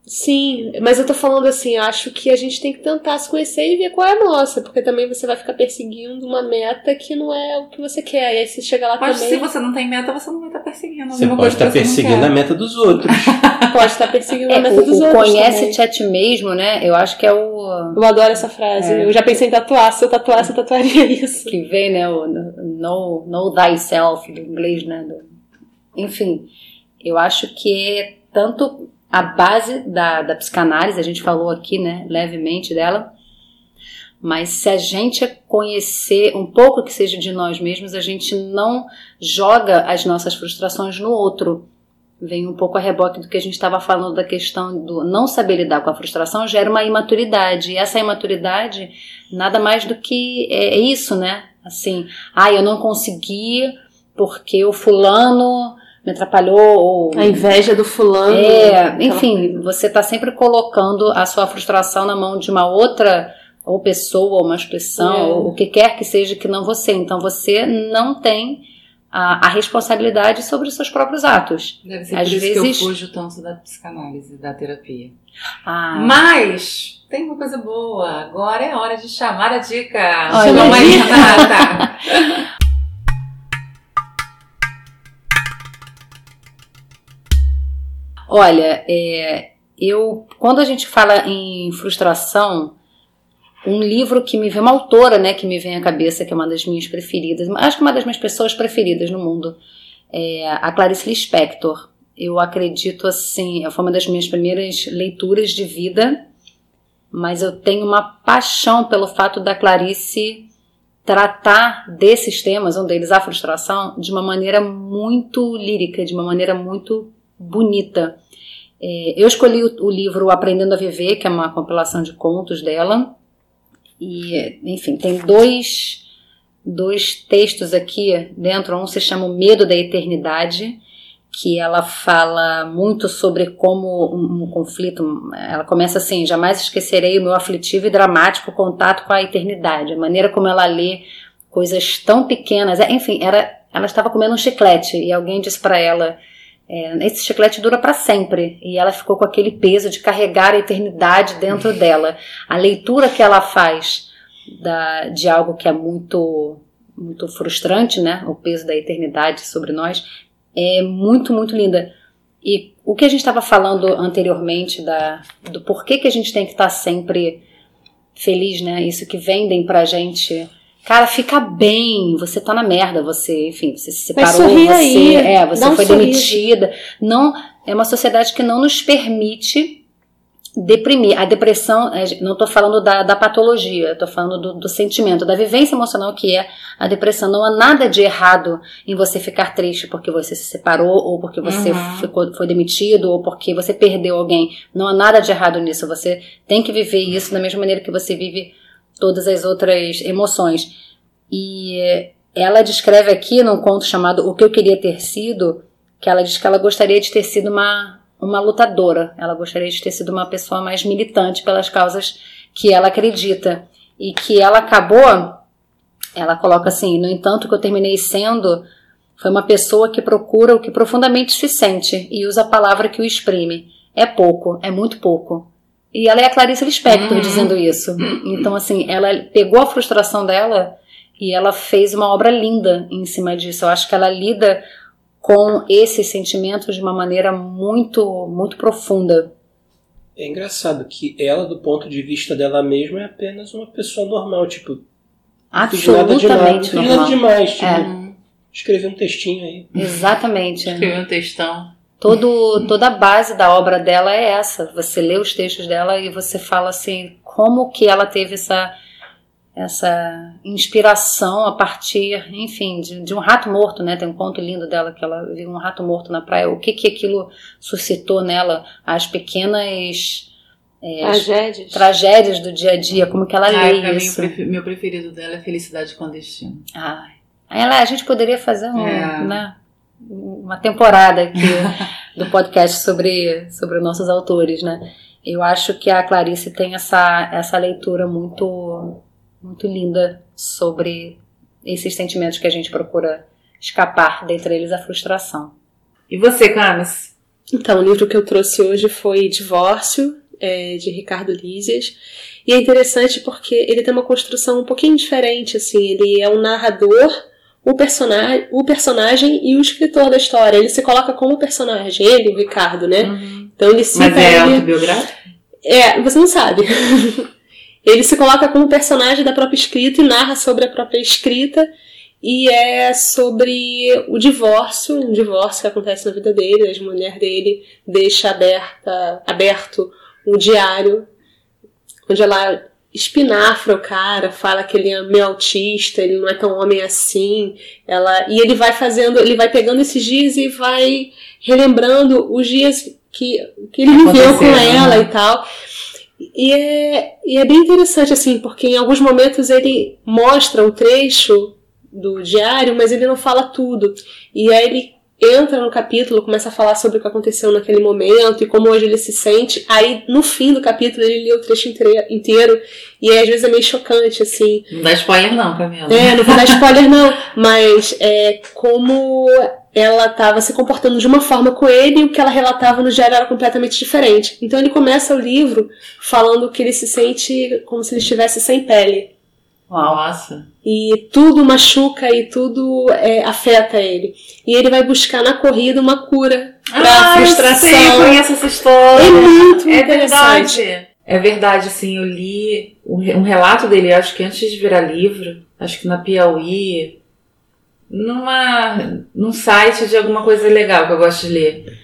Sim, mas eu tô falando assim, eu acho que a gente tem que tentar se conhecer e ver qual é a nossa, porque também você vai ficar perseguindo uma meta que não é o que você quer. E aí você chega lá Mas também, se você não tem meta, você não vai estar perseguindo. Você pode estar não perseguindo a quer. meta dos outros. pode estar perseguindo É, a meta o, dos o outros. conhece-te a ti mesmo, né? Eu acho que é o Eu adoro essa frase. É. Eu já pensei em tatuar. Se eu tatuasse, eu tatuaria isso. que vem, né? O know, know thyself, do inglês, né? do- enfim, eu acho que é tanto a base da, da psicanálise, a gente falou aqui, né? Levemente dela. Mas se a gente conhecer um pouco que seja de nós mesmos, a gente não joga as nossas frustrações no outro. Vem um pouco a reboque do que a gente estava falando da questão do não saber lidar com a frustração, gera uma imaturidade. E essa imaturidade nada mais do que é é isso, né? Assim, ah, eu não consegui porque o fulano me atrapalhou ou A inveja do fulano. é, enfim, você está sempre colocando a sua frustração na mão de uma outra ou pessoa, ou uma instituição, É. ou o que quer que seja que não você. Então você não tem a, a responsabilidade sobre os seus próprios atos. Deve ser Às por isso vezes- que eu fujo tanto da psicanálise, da terapia. Ah, Mas tem uma coisa boa. Agora é hora de chamar a dica. Olha Chama aí, Renata. Olha, é, eu quando a gente fala em frustração, um livro que me vem, uma autora, né, que me vem à cabeça, que é uma das minhas preferidas, acho que uma das minhas pessoas preferidas no mundo, é a Clarice Lispector. Eu acredito assim, foi uma das minhas primeiras leituras de vida, mas eu tenho uma paixão pelo fato da Clarice tratar desses temas, um deles a frustração, de uma maneira muito lírica, de uma maneira muito bonita. É, eu escolhi o, o livro Aprendendo a Viver, que é uma compilação de contos dela. E, enfim, tem dois, dois textos aqui dentro. Um se chama O Medo da Eternidade, que ela fala muito sobre como um, um conflito. Ela começa assim: jamais esquecerei o meu aflitivo e dramático contato com a eternidade. A maneira como ela lê coisas tão pequenas. É, Enfim, era, ela estava comendo um chiclete e alguém disse para ela. É, esse chiclete dura para sempre e ela ficou com aquele peso de carregar a eternidade dentro dela. A leitura que ela faz da, de algo que é muito muito frustrante, né? O peso da eternidade sobre nós é muito muito linda. E o que a gente estava falando anteriormente da, do porquê que a gente tem que estar sempre feliz, né? Isso que vendem pra gente. Cara, fica bem, você tá na merda, você, enfim, você se separou, você, aí, é, você um foi sorriso. demitida. Não, é uma sociedade que não nos permite deprimir. A depressão, é, não estou falando da, da patologia, estou falando do, do sentimento, da vivência emocional que é a depressão. Não há nada de errado em você ficar triste porque você se separou, ou porque você Uhum. ficou, foi demitido, ou porque você perdeu alguém. Não há nada de errado nisso. Você tem que viver isso da mesma maneira que você vive todas as outras emoções. E ela descreve aqui num conto chamado O que eu queria ter sido, que ela diz que ela gostaria de ter sido uma, uma lutadora, ela gostaria de ter sido uma pessoa mais militante pelas causas que ela acredita. E que ela acabou, ela coloca assim, no entanto que eu terminei sendo, Foi uma pessoa que procura o que profundamente se sente e usa a palavra que o exprime. É pouco, é muito pouco. E ela é a Clarice Lispector Uhum. dizendo isso. Então, assim, ela pegou a frustração dela e ela fez uma obra linda em cima disso. Eu acho que ela lida com esses sentimentos de uma maneira muito, muito profunda. É engraçado que ela, do ponto de vista dela mesma, é apenas uma pessoa normal, tipo, fiz nada demais, não Absolutamente nada demais, tipo, É. escrevi um textinho aí. Exatamente. Escrevi um textão. Todo, toda a base da obra dela é essa. Você lê os textos dela e você fala assim, como que ela teve essa, essa inspiração a partir, enfim, de, de um rato morto, né? Tem um conto lindo dela que ela viu um rato morto na praia. O que que aquilo suscitou nela? As pequenas é, as Tragédias. tragédias do dia a dia, como que ela Ai, lê mim, isso. prefe- meu preferido dela é Felicidade Clandestina. Ai. Aí ela, a gente poderia fazer um, É. né, uma temporada aqui do podcast sobre, sobre nossos autores, né? Eu acho que a Clarice tem essa, essa leitura muito, muito linda sobre esses sentimentos que a gente procura escapar, dentre eles a frustração. E você, Camis? Então, o livro que eu trouxe hoje foi Divórcio, é, de Ricardo Lísias. E é interessante porque ele tem uma construção um pouquinho diferente, assim. Ele é um narrador, o personagem, o personagem e o escritor da história. Ele se coloca como personagem, ele, o Ricardo, né? Então ele cita Mas é ele... autobiográfico? É, você não sabe. ele se coloca como personagem da própria escrita e narra sobre a própria escrita. E é sobre o divórcio, um divórcio que acontece na vida dele. A mulher dele deixa aberta, aberto um diário onde ela espinafra o cara, fala que ele é meio autista, ele não é tão homem assim. Ela e ele vai fazendo, ele vai pegando esses dias e vai relembrando os dias que, que ele viveu com Aconteceram, ela né? e tal. E é, e é bem interessante, assim, porque em alguns momentos ele mostra um trecho do diário, mas ele não fala tudo. E aí ele entra no capítulo, começa a falar sobre o que aconteceu naquele momento e como hoje ele se sente. Aí, no fim do capítulo, ele lê o trecho inteiro, e aí, às vezes é meio chocante, assim. Não dá spoiler não, Camila. É, não vou dar spoiler não, mas é como ela estava se comportando de uma forma com ele e o que ela relatava no diário era completamente diferente. Então ele começa o livro falando que ele se sente como se ele estivesse sem pele. Nossa. E tudo machuca e tudo é, afeta ele. E ele vai buscar na corrida uma cura pra ah, frustração. Eu sei, eu conheço essa história. É muito É interessante. verdade. É verdade, assim, eu li um um relato dele, acho que antes de virar livro, acho que na Piauí, numa, num site de alguma coisa legal que eu gosto de ler.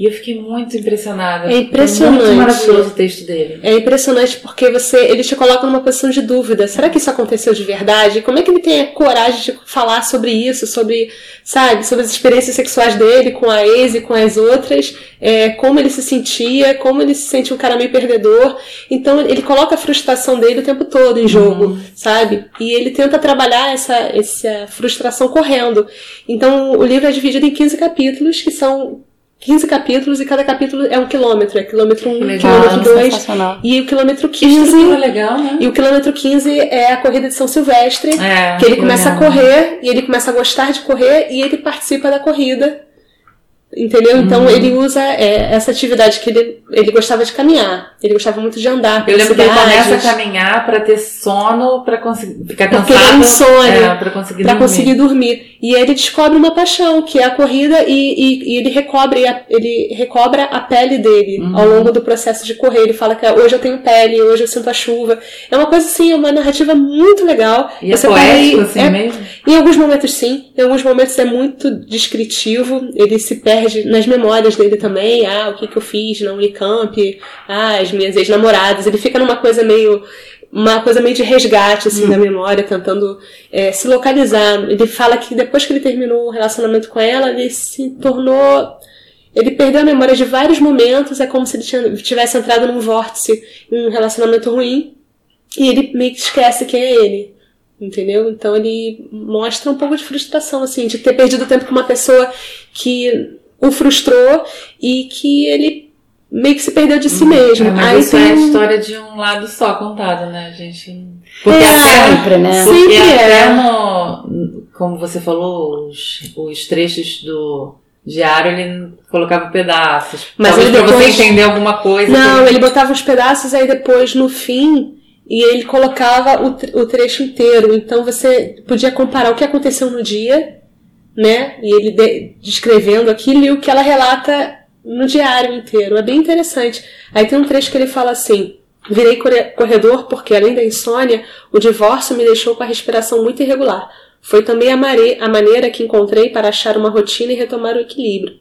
E eu fiquei muito impressionada. É impressionante. Foi muito maravilhoso o texto dele. É impressionante porque você, ele te coloca numa posição de dúvida. Será que isso aconteceu de verdade? Como é que ele tem a coragem de falar sobre isso, sobre, sabe, sobre as experiências sexuais dele com a ex e com as outras, é, como ele se sentia, como ele se sente um cara meio perdedor. Então ele coloca a frustração dele o tempo todo em jogo, sabe? E ele tenta trabalhar essa, essa frustração correndo. Então o livro é dividido em 15 capítulos, que são 15 capítulos e cada capítulo é um quilômetro. É quilômetro 1, um, legal, quilômetro 2. sensacional. E o quilômetro Que estrutura 15. legal, né? E o quilômetro 15 é a corrida de São Silvestre. É, que ele começa a correr e ele começa a gostar de correr e ele participa da corrida. Entendeu? Então Uhum. ele usa é, essa atividade que ele, ele gostava de caminhar. Ele gostava muito de andar. Eu lembro que ele começa a cidades, caminhar pra ter sono, pra conseguir ficar cansado. é insônia. É, pra conseguir Pra dormir. conseguir dormir. E aí ele descobre uma paixão, que é a corrida, e, e- e ele, recobre a, ele recobra a pele dele Uhum. ao longo do processo de correr. Ele fala que "Ah, hoje eu tenho pele, hoje eu sinto a chuva. É uma coisa assim, é uma narrativa muito legal. E é Você poético, vai- assim é- mesmo? Em alguns momentos sim, em alguns momentos é muito descritivo, ele se perde nas memórias dele também, ah, o que, que eu fiz na Unicamp, ah, as minhas ex-namoradas, ele fica numa coisa meio uma coisa meio de resgate assim da memória, tentando é, se localizar. Ele fala que depois que ele terminou o relacionamento com ela, ele se tornou ele perdeu a memória de vários momentos, é como se ele tivesse entrado num vórtice, em um relacionamento ruim, e ele meio que esquece quem é ele. Entendeu? Então ele mostra um pouco de frustração, assim, de ter perdido tempo com uma pessoa que o frustrou e que ele meio que se perdeu de si mesmo. É, mas Aí isso tem é a história de um lado só contado, né, gente? Porque É, Sempre, né? porque Sempre até é. no, como você falou, os, os trechos do diário ele colocava pedaços. Mas Talvez ele pra depois- você entender alguma coisa. Não, que- ele botava os pedaços aí depois no fim e ele colocava o, o trecho inteiro. Então você podia comparar o que aconteceu no dia, né? E ele de- descrevendo aquilo e o que ela relata no diário inteiro. É bem interessante. Aí tem um trecho que ele fala assim. Virei corre- corredor porque, além da insônia, o divórcio me deixou com a respiração muito irregular. Foi também a, a maneira que encontrei para achar uma rotina e retomar o equilíbrio.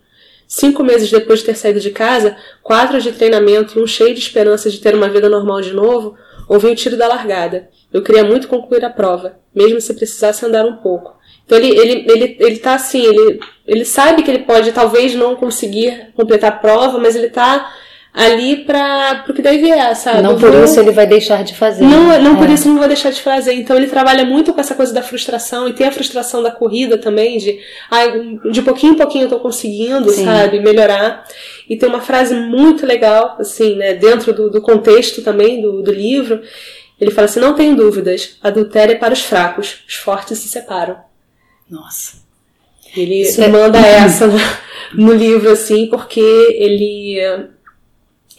Cinco meses depois de ter saído de casa, quatro de treinamento e um cheio de esperança de ter uma vida normal de novo, ouvi o tiro da largada. Eu queria muito concluir a prova, mesmo se precisasse andar um pouco. Então ele, ele, ele, ele tá assim, ele, ele sabe que ele pode talvez não conseguir completar a prova, mas ele tá ali para o que daí vier, sabe? Não por isso ele vai deixar de fazer. não, não É. por isso ele não vai deixar de fazer. Então ele trabalha muito com essa coisa da frustração e tem a frustração da corrida também, de ai, de pouquinho em pouquinho eu tô conseguindo, Sim. sabe, melhorar. E tem uma frase muito legal, assim, né, dentro do, do contexto também do, do livro. Ele fala assim: não tenho dúvidas, adultério é para os fracos, os fortes se separam. Nossa. Ele Isso é- manda essa no, livro, assim, porque ele,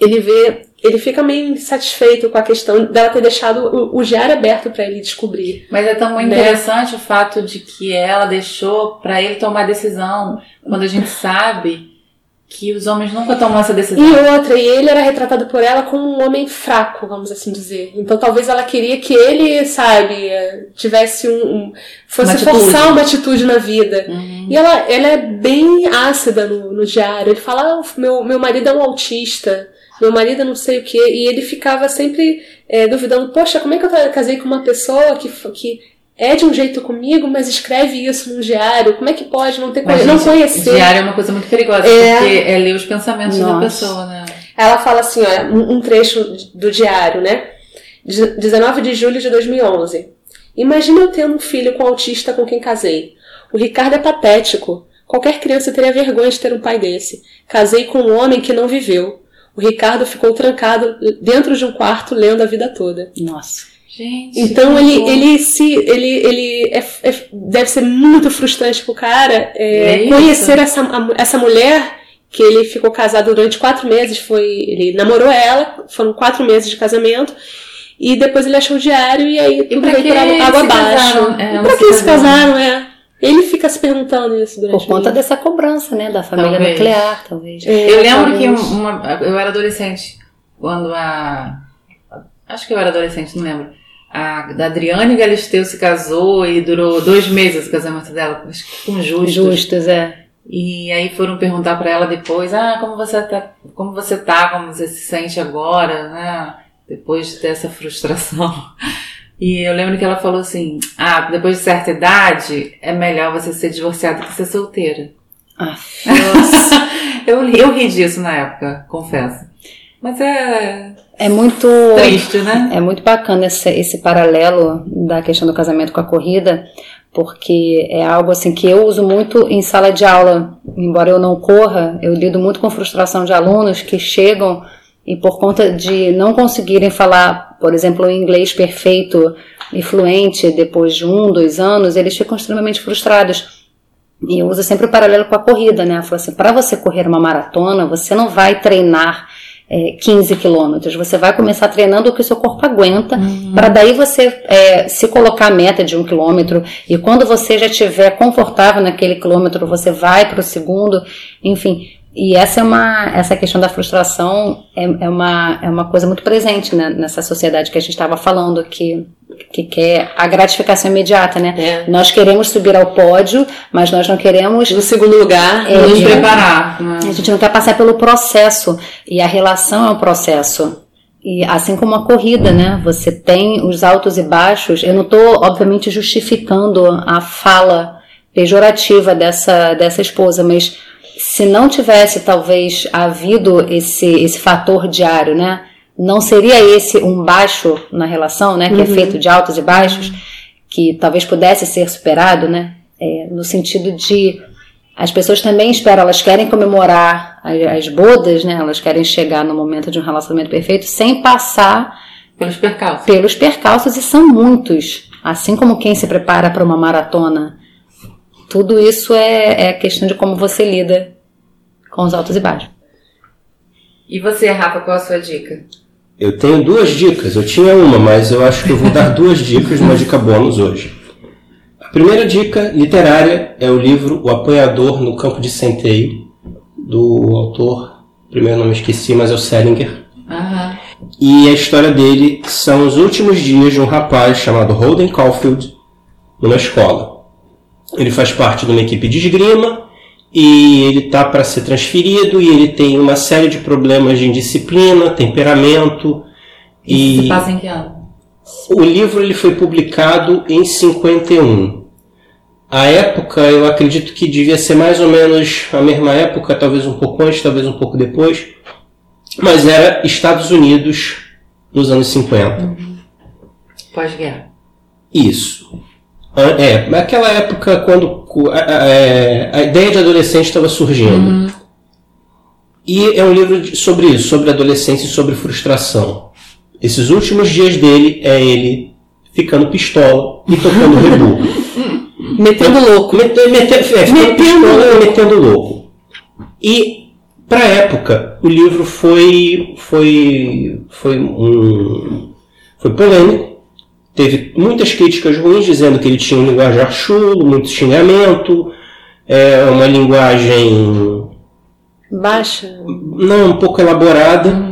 ele vê, ele fica meio insatisfeito com a questão dela ter deixado o, o diário aberto para ele descobrir. Mas é tão Né? interessante o fato de que ela deixou pra ele tomar decisão, quando a gente sabe que os homens nunca tomam essa decisão. E outra, e ele era retratado por ela como um homem fraco, vamos assim dizer. Então talvez ela queria que ele, sabe, tivesse um. um- fosse Uma forçar uma atitude na vida. Uhum. E ela, ela é bem ácida no, no diário. Ele fala: ah, meu, meu marido é um autista, meu marido é não sei o quê. E ele ficava sempre eh, duvidando: poxa, como é que eu casei com uma pessoa que, que é de um jeito comigo, mas escreve isso no diário? Como é que pode não ter Mas, não gente, conhecer? Diário é uma coisa muito perigosa, É. porque é ler os pensamentos da Nossa. pessoa, né? Ela fala assim, olha, um um trecho do diário, né? De- 19 de julho de 2011. Imagina eu tendo um filho com autista com quem casei. O Ricardo é patético. Qualquer criança teria vergonha de ter um pai desse. Casei com um homem que não viveu. O Ricardo ficou trancado dentro de um quarto lendo a vida toda. Nossa. Gente. Então que ele, ele se ele, ele é- é- deve ser muito frustrante pro cara é, É conhecer essa, essa mulher que ele ficou casado durante quatro meses, foi ele namorou ela, foram quatro meses de casamento e depois ele achou o diário e aí tudo pra veio que por água, abaixo. casaram? É, pra se que se casaram. é? Ele fica se perguntando isso durante Por conta dessa cobrança, né? Da família Talvez. nuclear, talvez. É, Eu lembro que talvez. uma, eu era adolescente quando a. Acho que eu era adolescente, não lembro. A da Adriane Galisteu se casou e durou dois meses o casamento dela, com justos. Justos, é. E aí foram perguntar pra ela depois, ah, como você tá, como você tá, como você se sente agora, né? Depois dessa frustração. E eu lembro que ela falou assim, ah, depois de certa idade é melhor você ser divorciada que ser solteira. Ah, Eu, eu ri disso na época, confesso. Mas é é muito. triste, né? É muito bacana esse, esse paralelo da questão do casamento com a corrida, porque é algo assim que eu uso muito em sala de aula. Embora eu não corra, eu lido muito com frustração de alunos que chegam e por conta de não conseguirem falar, por exemplo, o inglês perfeito e fluente depois de um, dois anos, eles ficam extremamente frustrados. E eu uso sempre o paralelo com a corrida, né? Eu falo assim, para você correr uma maratona, você não vai treinar é, 15 quilômetros, você vai começar treinando o que o seu corpo aguenta, para daí você é, se colocar a meta de um quilômetro, e quando você já estiver confortável naquele quilômetro, você vai para o segundo, enfim. E essa é uma essa questão da frustração é, é, uma, é uma coisa muito presente né, nessa sociedade que a gente estava falando, que, que quer a gratificação imediata, né? É. Nós queremos subir ao pódio, mas nós não queremos No segundo lugar, É, Nos preparar. né? a gente não quer passar pelo processo. E a relação é um processo. E assim como a corrida, né? Você tem os altos e baixos. Eu não estou, obviamente, justificando a fala pejorativa dessa, dessa esposa, mas se não tivesse, talvez, havido esse, esse fator diário, né? Não seria esse um baixo na relação, né? Que é feito de altos e baixos, que talvez pudesse ser superado, né? É, no sentido de as pessoas também esperam, elas querem comemorar as, as bodas, né? Elas querem chegar no momento de um relacionamento perfeito sem passar Pelos percalços. pelos percalços e são muitos. Assim como quem se prepara para uma maratona tudo isso é, é questão de como você lida com os altos e baixos. E você, Rafa, qual a sua dica? Eu tenho duas dicas. Eu tinha uma, mas eu acho que eu vou dar duas dicas, uma dica bônus hoje. A primeira dica literária é o livro O Apanhador no Campo de Centeio, do autor, primeiro nome esqueci, mas é o Selinger. Aham. E a história dele são os últimos dias de um rapaz chamado Holden Caulfield numa escola. Ele faz parte de uma equipe de esgrima e ele tá para ser transferido e ele tem uma série de problemas de indisciplina, temperamento e se passa em que ano? o livro ele foi publicado em 51. A época, eu acredito que devia ser mais ou menos a mesma época, talvez um pouco antes, talvez um pouco depois, mas era Estados Unidos nos anos 50. Pós-guerra. Isso. É, naquela época quando a, a- é, a ideia de adolescente estava surgindo. E é um livro de- sobre isso, sobre adolescência e sobre frustração. Esses últimos dias dele é ele ficando pistola e tocando reboco. Metendo louco. Mete- mete- é, Metendo pistola louco. e metendo louco. E para época o livro foi foi foi um foi polêmico. Teve muitas críticas ruins dizendo que ele tinha um linguajar chulo, muito xingamento, é, uma linguagem Baixa. não um pouco elaborada,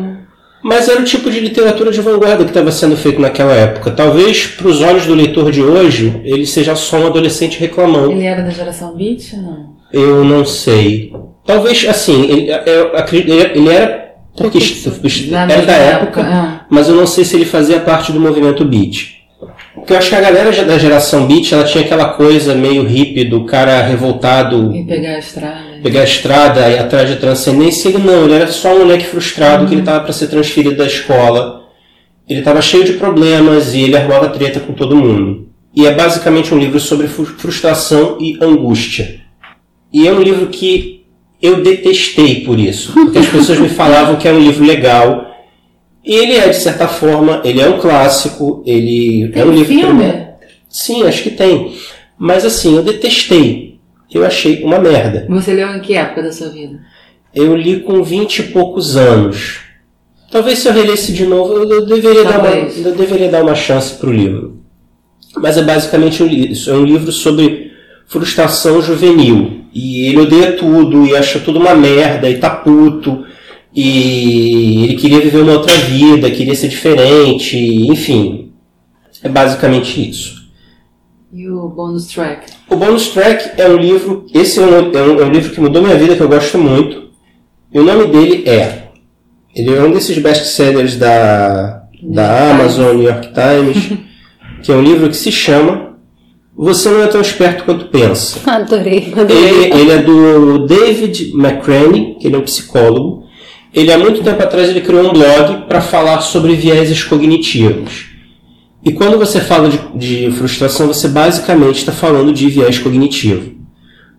mas era o tipo de literatura de vanguarda que estava sendo feito naquela época. Talvez para os olhos do leitor de hoje ele seja só um adolescente reclamando. Ele era da geração Beat? Não. Eu não sei. Talvez, assim, ele, eu acredito- ele- ele era porque Na era da época, ah. mas eu não sei se ele fazia parte do movimento beat. Porque eu acho que a galera da geração beat, ela tinha aquela coisa meio hippie do cara revoltado, E pegar a estrada. pegar a estrada e ir atrás de transcendência. Ele não, ele era só um moleque frustrado que ele estava para ser transferido da escola. Ele estava cheio de problemas e ele arrumava treta com todo mundo. E é basicamente um livro sobre fru- frustração e angústia. E é um livro que eu detestei por isso. Porque as pessoas me falavam que era um livro legal. E ele é, de certa forma, ele é um clássico, ele Tem é um livro filme? Sim, acho que tem. Mas assim, eu detestei. Eu achei uma merda. Você leu em que época da sua vida? Eu li com 20 e poucos anos. Talvez se eu relesse de novo, eu deveria, dar uma, eu deveria dar uma chance para o livro. Mas é basicamente um isso é um livro sobre frustração juvenil. E ele odeia tudo e acha tudo uma merda e tá puto. E ele queria viver uma outra vida, queria ser diferente, enfim. É basicamente isso. E o bonus track? O bonus track é um livro. Esse é um, é um- é um livro que mudou minha vida, que eu gosto muito. E o nome dele é. Ele é um desses best-sellers da, da Amazon, New York Times, que é um livro que se chama Você Não É Tão Esperto Quanto Pensa. Adorei. Ele, ele é do David McCraney, que ele é um psicólogo. Ele há muito tempo atrás ele criou um blog para falar sobre vieses cognitivos. E quando você fala de, de frustração, você basicamente está falando de viés cognitivo.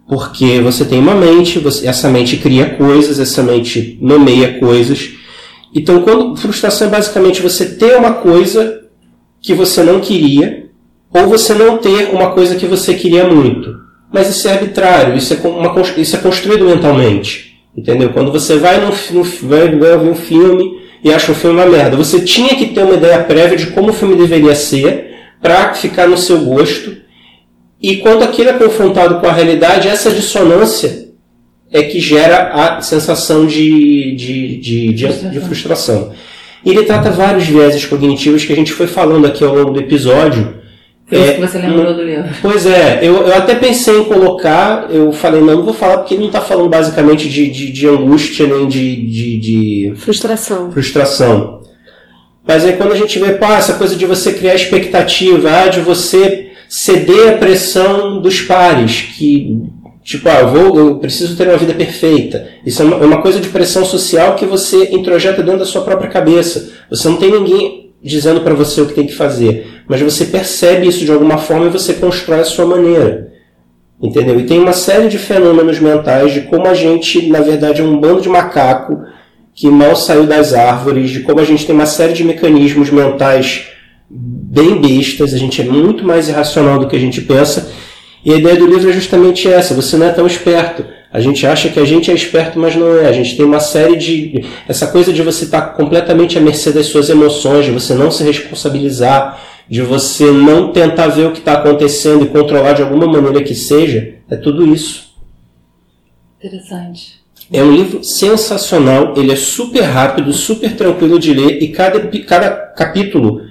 Porque você tem uma mente, você- essa mente cria coisas, essa mente nomeia coisas. Então, quando frustração é basicamente você ter uma coisa que você não queria, ou você não ter uma coisa que você queria muito. Mas isso é arbitrário, isso é, uma, isso é construído mentalmente. Entendeu? Quando você vai, num fi- vai, vai um filme e acha o filme uma merda, você tinha que ter uma ideia prévia de como o filme deveria ser para ficar no seu gosto. E quando aquilo é confrontado com a realidade, essa dissonância é que gera a sensação de, de, de, de, de frustração. E ele trata vários vieses cognitivos que a gente foi falando aqui ao longo do episódio. Foi isso É, que você lembrou do livro. Pois é, eu, eu até pensei em colocar, eu falei, não, não vou falar porque ele não está falando basicamente de, de, de angústia nem de, de, de Frustração. frustração. Mas aí quando a gente vê, pá, essa coisa de você criar expectativa, ah, de você ceder à pressão dos pares, que tipo, ah, eu, vou, eu preciso ter uma vida perfeita. Isso é uma, é uma coisa de pressão social que você introjeta dentro da sua própria cabeça. Você não tem ninguém dizendo para você o que tem que fazer, mas você percebe isso de alguma forma e você constrói a sua maneira. Entendeu? E tem uma série de fenômenos mentais de como a gente, na verdade, é um bando de macaco que mal saiu das árvores, de como a gente tem uma série de mecanismos mentais bem bestas, a gente é muito mais irracional do que a gente pensa, E a ideia do livro é justamente essa: você não é tão esperto. A gente acha que a gente é esperto, mas não é. A gente tem uma série de. Essa coisa de você estar completamente à mercê das suas emoções, de você não se responsabilizar, de você não tentar ver o que está acontecendo e controlar de alguma maneira que seja, é tudo isso. Interessante. É um livro sensacional, ele é super rápido, super tranquilo de ler e cada, cada capítulo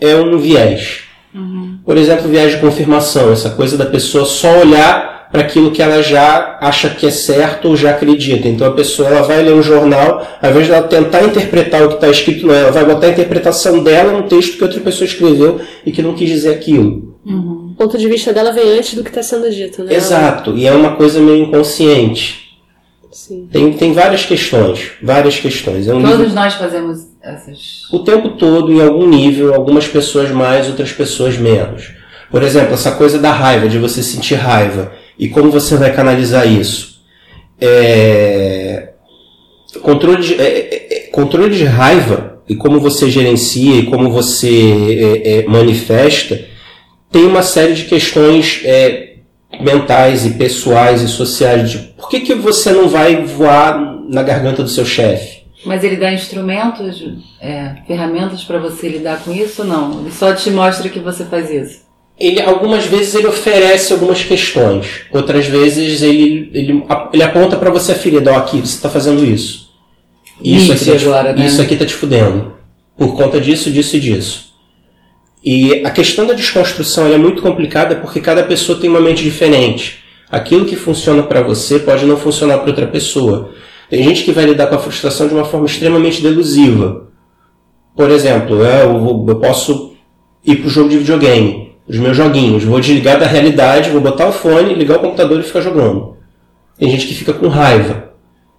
é um viés. Uhum. Por exemplo, viés de confirmação, essa coisa da pessoa só olhar para aquilo que ela já acha que é certo ou já acredita. Então a pessoa ela vai ler um jornal, ao invés de ela tentar interpretar o que está escrito lá, ela vai botar a interpretação dela no texto que outra pessoa escreveu e que não quis dizer aquilo. Uhum. O ponto de vista dela vem antes do que está sendo dito, né? Exato, e é uma coisa meio inconsciente. Sim. Tem, tem várias questões, várias questões. É um Todos livro nós fazemos essas. o tempo todo, em algum nível, algumas pessoas mais, outras pessoas menos. Por exemplo, essa coisa da raiva, de você sentir raiva, e como você vai canalizar isso. É, Controle, de, é, é, é, controle de raiva, e como você gerencia, e como você é, manifesta, tem uma série de questões mentais e pessoais e sociais. De por que, que você não vai voar na garganta do seu chefe? Mas ele dá instrumentos, é, ferramentas para você lidar com isso ou não? Ele só te mostra que você faz isso. Ele, algumas vezes ele oferece algumas questões, outras vezes ele, ele, ele aponta para você a ferida, ó, aqui, você está fazendo isso. Isso aqui, Nietzsche tá te, agora, né? isso aqui tá te fudendo. Por conta disso, disso e disso. E a questão da desconstrução é muito complicada porque cada pessoa tem uma mente diferente. Aquilo que funciona para você pode não funcionar para outra pessoa. Tem gente que vai lidar com a frustração de uma forma extremamente delusiva. Por exemplo, é, eu, eu posso ir para o jogo de videogame, os meus joguinhos, vou desligar da realidade, vou botar o fone, ligar o computador e ficar jogando. Tem gente que fica com raiva.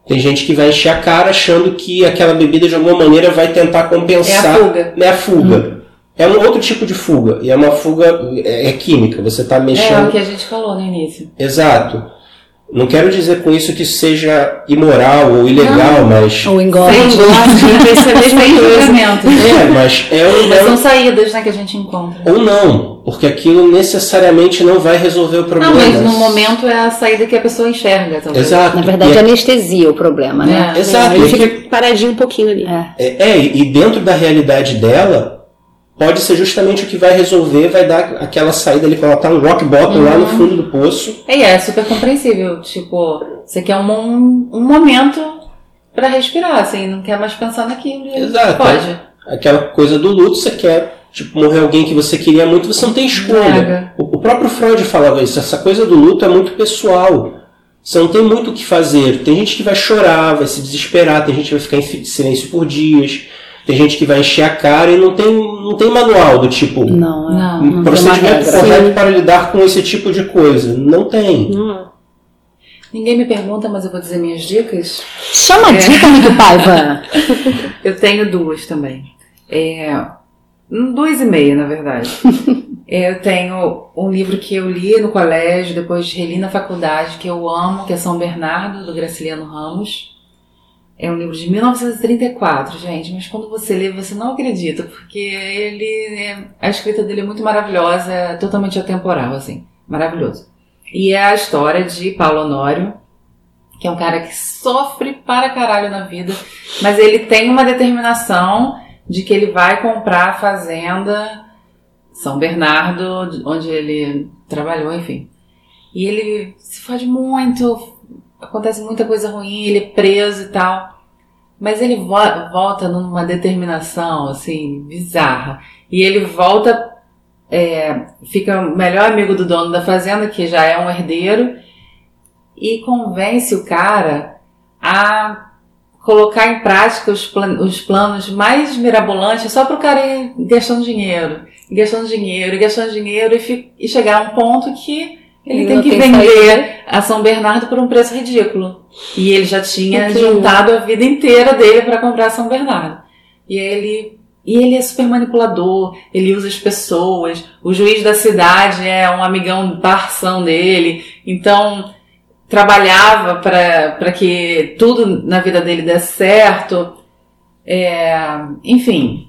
Tem gente que vai encher a cara achando que aquela bebida de alguma maneira vai tentar compensar. É a fuga. É a fuga. É um outro tipo de fuga. E é uma fuga é, é química. Você está É mexendo. o que a gente falou no início. Exato. Não quero dizer com isso que seja imoral ou ilegal, mas. Ou engorda. Sem Sim, isso é a mesma Sem julgamento. É, mas é um. Mas é um- são saídas né, que a gente encontra. Ou não, porque aquilo necessariamente não vai resolver o problema. Não, mas no momento é a saída que a pessoa enxerga. Talvez. Exato. Na verdade, é- anestesia o problema, né? É. Exato. Ele que- fica paradinho um pouquinho ali. É. É, é, e dentro da realidade dela, pode ser justamente o que vai resolver, vai dar aquela saída ali, tá no rock bottom lá no Uhum. fundo do poço. E é super compreensível. Tipo, você quer um, um, um momento pra respirar, assim, não quer mais pensar naquilo. Exato. Pode. Aquela coisa do luto, você quer, tipo, morrer alguém que você queria muito, você não tem escolha. O, o próprio Freud falava isso, essa coisa do luto é muito pessoal. Você não tem muito o que fazer. Tem gente que vai chorar, vai se desesperar, tem gente que vai ficar em silêncio por dias, tem gente que vai encher a cara e não tem, não tem manual do tipo. Não, é. Não, Um uma procedimento correto para lidar com esse tipo de coisa. Não tem. Hum. Ninguém me pergunta, mas eu vou dizer minhas dicas. Chama a dica, Nick Paiva. Eu tenho duas também. É, duas e meia, na verdade. É, eu tenho um livro que eu li no colégio, depois reli na faculdade, que eu amo, que é São Bernardo, do Graciliano Ramos. É um livro de 1934, gente, mas quando você lê, você não acredita, porque ele é- a escrita dele é muito maravilhosa, é totalmente atemporal, assim, maravilhoso. E é a história de Paulo Honório, que é um cara que sofre para caralho na vida, mas ele tem uma determinação de que ele vai comprar a fazenda São Bernardo, onde ele trabalhou, enfim. E ele se fode muito, acontece muita coisa ruim, ele é preso e tal. Mas ele vo- volta numa determinação, assim, bizarra. E ele volta, é, fica o melhor amigo do dono da fazenda, que já é um herdeiro, e convence o cara a colocar em prática os, plan- os planos mais mirabolantes só para o cara ir gastando dinheiro, gastando dinheiro, gastando dinheiro, e, e chegar a um ponto que ele Ele tem que tem vender a São Bernardo por um preço ridículo. E ele já tinha juntado a vida inteira dele para comprar a São Bernardo. E ele e ele é super manipulador, ele usa as pessoas. O juiz da cidade é um amigão parção dele. Então, trabalhava para que tudo na vida dele desse certo. É, enfim,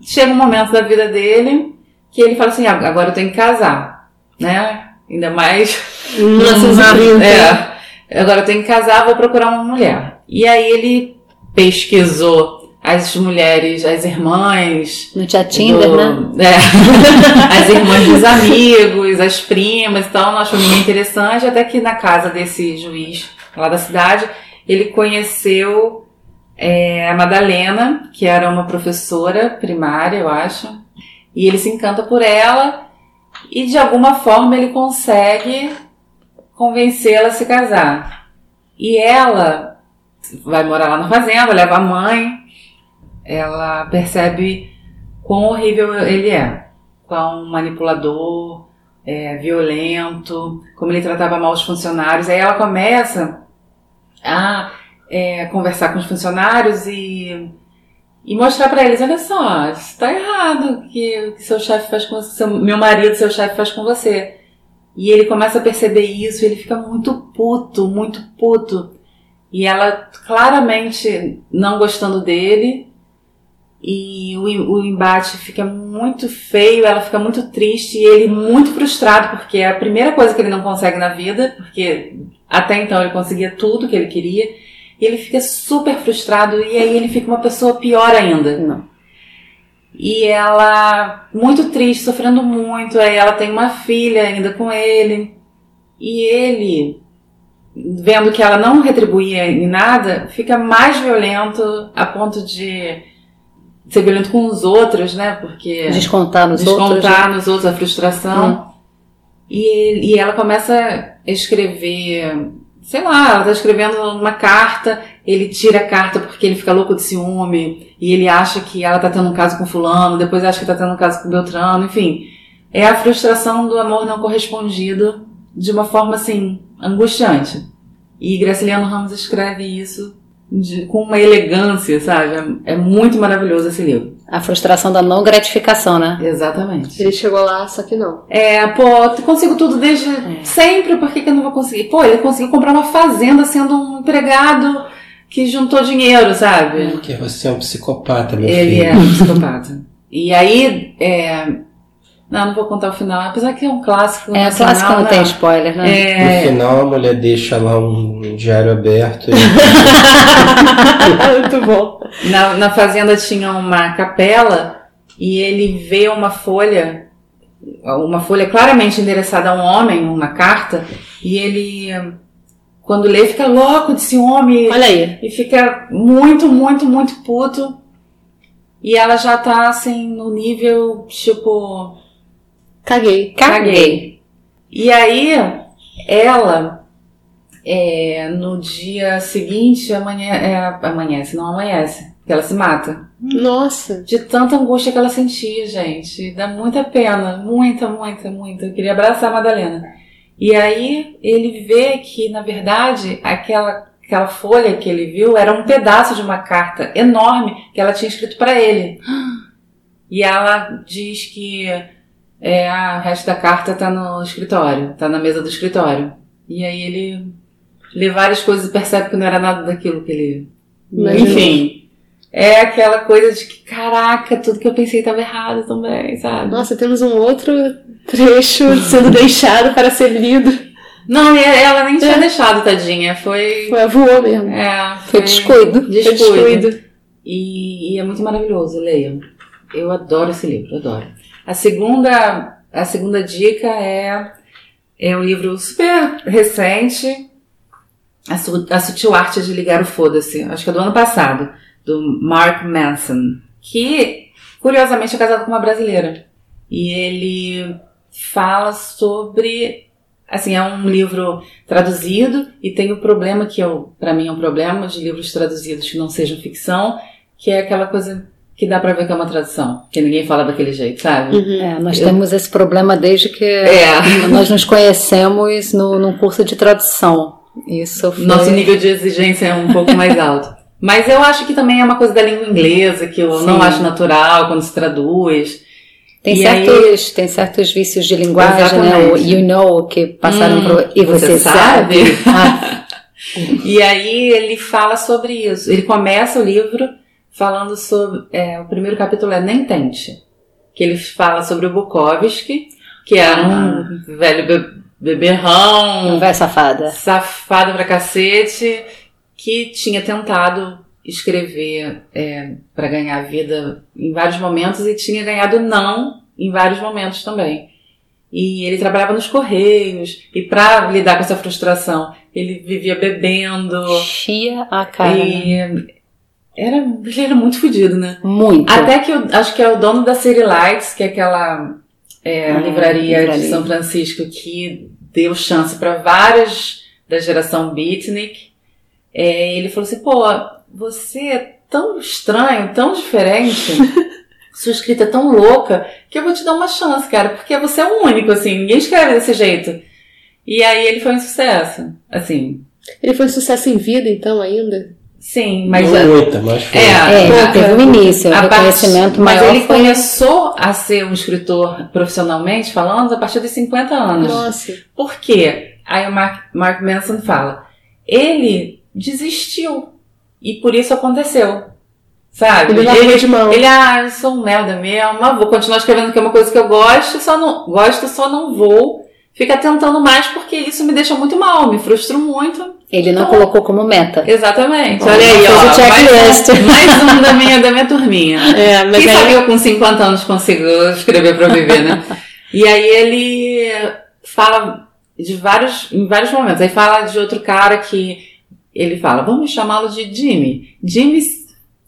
chega um momento da vida dele que ele fala assim: "Ah, agora eu tenho que casar, né? Ainda mais. 1930. É. Agora eu tenho que casar, vou procurar uma mulher. E aí ele pesquisou as mulheres, as irmãs. Não tinha Tinder, do- né? É. as irmãs dos amigos, as primas e tal, achou ninguém interessante, até que na casa desse juiz lá da cidade, ele conheceu é, a Madalena, que era uma professora primária, eu acho, e ele se encanta por ela, e de alguma forma ele consegue convencê-la a se casar. E ela vai morar lá na fazenda, leva a mãe, ela percebe quão horrível ele é, quão manipulador, é, violento, como ele tratava mal os funcionários. Aí ela começa a é, conversar com os funcionários e, e mostrar pra eles, olha só, isso tá errado que, que seu chefe faz com seu- meu marido, seu chefe faz com você. E ele começa a perceber isso, ele fica muito puto, muito puto. E ela claramente não gostando dele, e o, o embate fica muito feio, ela fica muito triste e ele muito frustrado, porque é a primeira coisa que ele não consegue na vida, porque até então ele conseguia tudo que ele queria, e ele fica super frustrado e aí ele fica uma pessoa pior ainda. Não. E ela, muito triste, sofrendo muito, aí ela tem uma filha ainda com ele, e ele, vendo que ela não retribuía em nada, fica mais violento a ponto de ser violento com os outros, né? Porque Descontar nos outros. né? descontar nos outros a frustração. E, ele- e ela começa a escrever, sei lá, ela tá escrevendo uma carta, ele tira a carta porque ele fica louco de ciúme, e ele acha que ela tá tendo um caso com fulano, depois acha que tá tendo um caso com Beltrano, enfim. É a frustração do amor não correspondido de uma forma, assim, angustiante. E Graciliano Ramos escreve isso de- com uma elegância, sabe? É, é muito maravilhoso esse livro. A frustração da não gratificação, né? Exatamente. Ele chegou lá, só que não. É, pô, eu consigo tudo desde sempre, por que, que eu não vou conseguir? Pô, ele conseguiu comprar uma fazenda sendo um empregado que juntou dinheiro, sabe? Porque você é um psicopata, meu Ele filho. é um psicopata. E aí, é... não, não vou contar o final, apesar que é um clássico. É, nacional, clássico não né? tem spoiler, né? É, No final, a mulher deixa lá um diário aberto e Muito bom. Na, na fazenda tinha uma capela e ele vê uma folha, uma folha claramente endereçada a um homem, uma carta, e ele, quando lê, fica louco de ciúme Olha aí. e fica muito, muito, muito puto. E ela já tá assim no nível tipo. Caguei. Caguei. E aí, ela, é, no dia seguinte, amanhã, é, amanhece, não amanhece, porque ela se mata. Nossa. De tanta angústia que ela sentia, gente. Dá muita pena. Muita, muita, muita. Eu queria abraçar a Madalena. E aí ele vê que, na verdade, aquela, aquela folha que ele viu era um pedaço de uma carta enorme que ela tinha escrito para ele. E ela diz que é, a o resto da carta tá no escritório, tá na mesa do escritório. E aí ele lê várias coisas e percebe que não era nada daquilo que ele. Enfim. É aquela coisa de que, caraca, tudo que eu pensei estava errado também, sabe? Nossa, temos um outro trecho sendo deixado para ser lido. Não, e ela nem tinha É. deixado, tadinha. Foi. Foi, voou mesmo. É, Foi descuido. Descuido. descuido. E, e é muito maravilhoso, leiam. Eu adoro esse livro, adoro. A segunda, a segunda dica é, é um livro super recente, a, Su- a Sutil Arte de Ligar o Foda-se, acho que é do ano passado, do Mark Manson, que curiosamente é casado com uma brasileira. E ele fala sobre. Assim, é um livro traduzido e tem o problema que eu, para mim é um problema de livros traduzidos que não sejam ficção, que é aquela coisa que dá pra ver que é uma tradução, que ninguém fala daquele jeito, sabe? Uhum. É, nós Eu- temos esse problema desde que É. nós nos conhecemos no, num curso de tradução. Isso foi... Nosso nível de exigência é um pouco mais alto. Mas eu acho que também é uma coisa da língua inglesa que eu não Sim. acho natural quando se traduz. Tem E certos, tem certos vícios de linguagem, né? O Exatamente. you know que passaram Hum, pro. E você você, sabe? Ah, E aí ele fala sobre isso. Ele começa o livro falando sobre. é, o primeiro capítulo é Nem Tente. Que ele fala sobre o Bukowski, que é um velho be- beberrão, Vai safada. safado pra cacete, que tinha tentado escrever é, para ganhar vida em vários momentos e tinha ganhado não em vários momentos também. E ele trabalhava nos correios e para lidar com essa frustração, ele vivia bebendo Chia a cara. e era, ele era muito fodido, né? Muito. Até que eu acho que é o dono da City Lights, que é aquela é, Ah, livraria de livraria. São Francisco que deu chance para várias da geração Beatnik. É, ele falou assim: pô, você é tão estranho, tão diferente, sua escrita é tão louca, que eu vou te dar uma chance, cara, porque você é o único, assim, ninguém escreve desse jeito. E aí ele foi um sucesso. Assim, Ele foi um sucesso em vida, então, ainda? Sim, mas. Não muita, mas foi. É, É, a- teve um início, o a reconhecimento part- Mas maior ele foi... começou a ser um escritor profissionalmente falando a partir dos 50 anos. Nossa. Por quê? Aí o Mark, Mark Manson fala, ele desistiu e por isso aconteceu. Sabe? Ele largou de mão. ele, ah, eu sou um merda mesmo, mas vou continuar escrevendo que é uma coisa que eu gosto, só não gosto, só não vou ficar tentando mais porque isso me deixa muito mal, me frustro muito. Ele não Então- colocou como meta. Exatamente. Olha aí, ó. Mais, um- mais um da minha, da minha turminha. É, mas Quem aí- sabe eu com 50 anos consigo escrever pra viver, né? e aí ele fala de vários, em vários momentos. Aí fala de outro cara que ele fala, vamos chamá-lo de Jimmy. Jimmy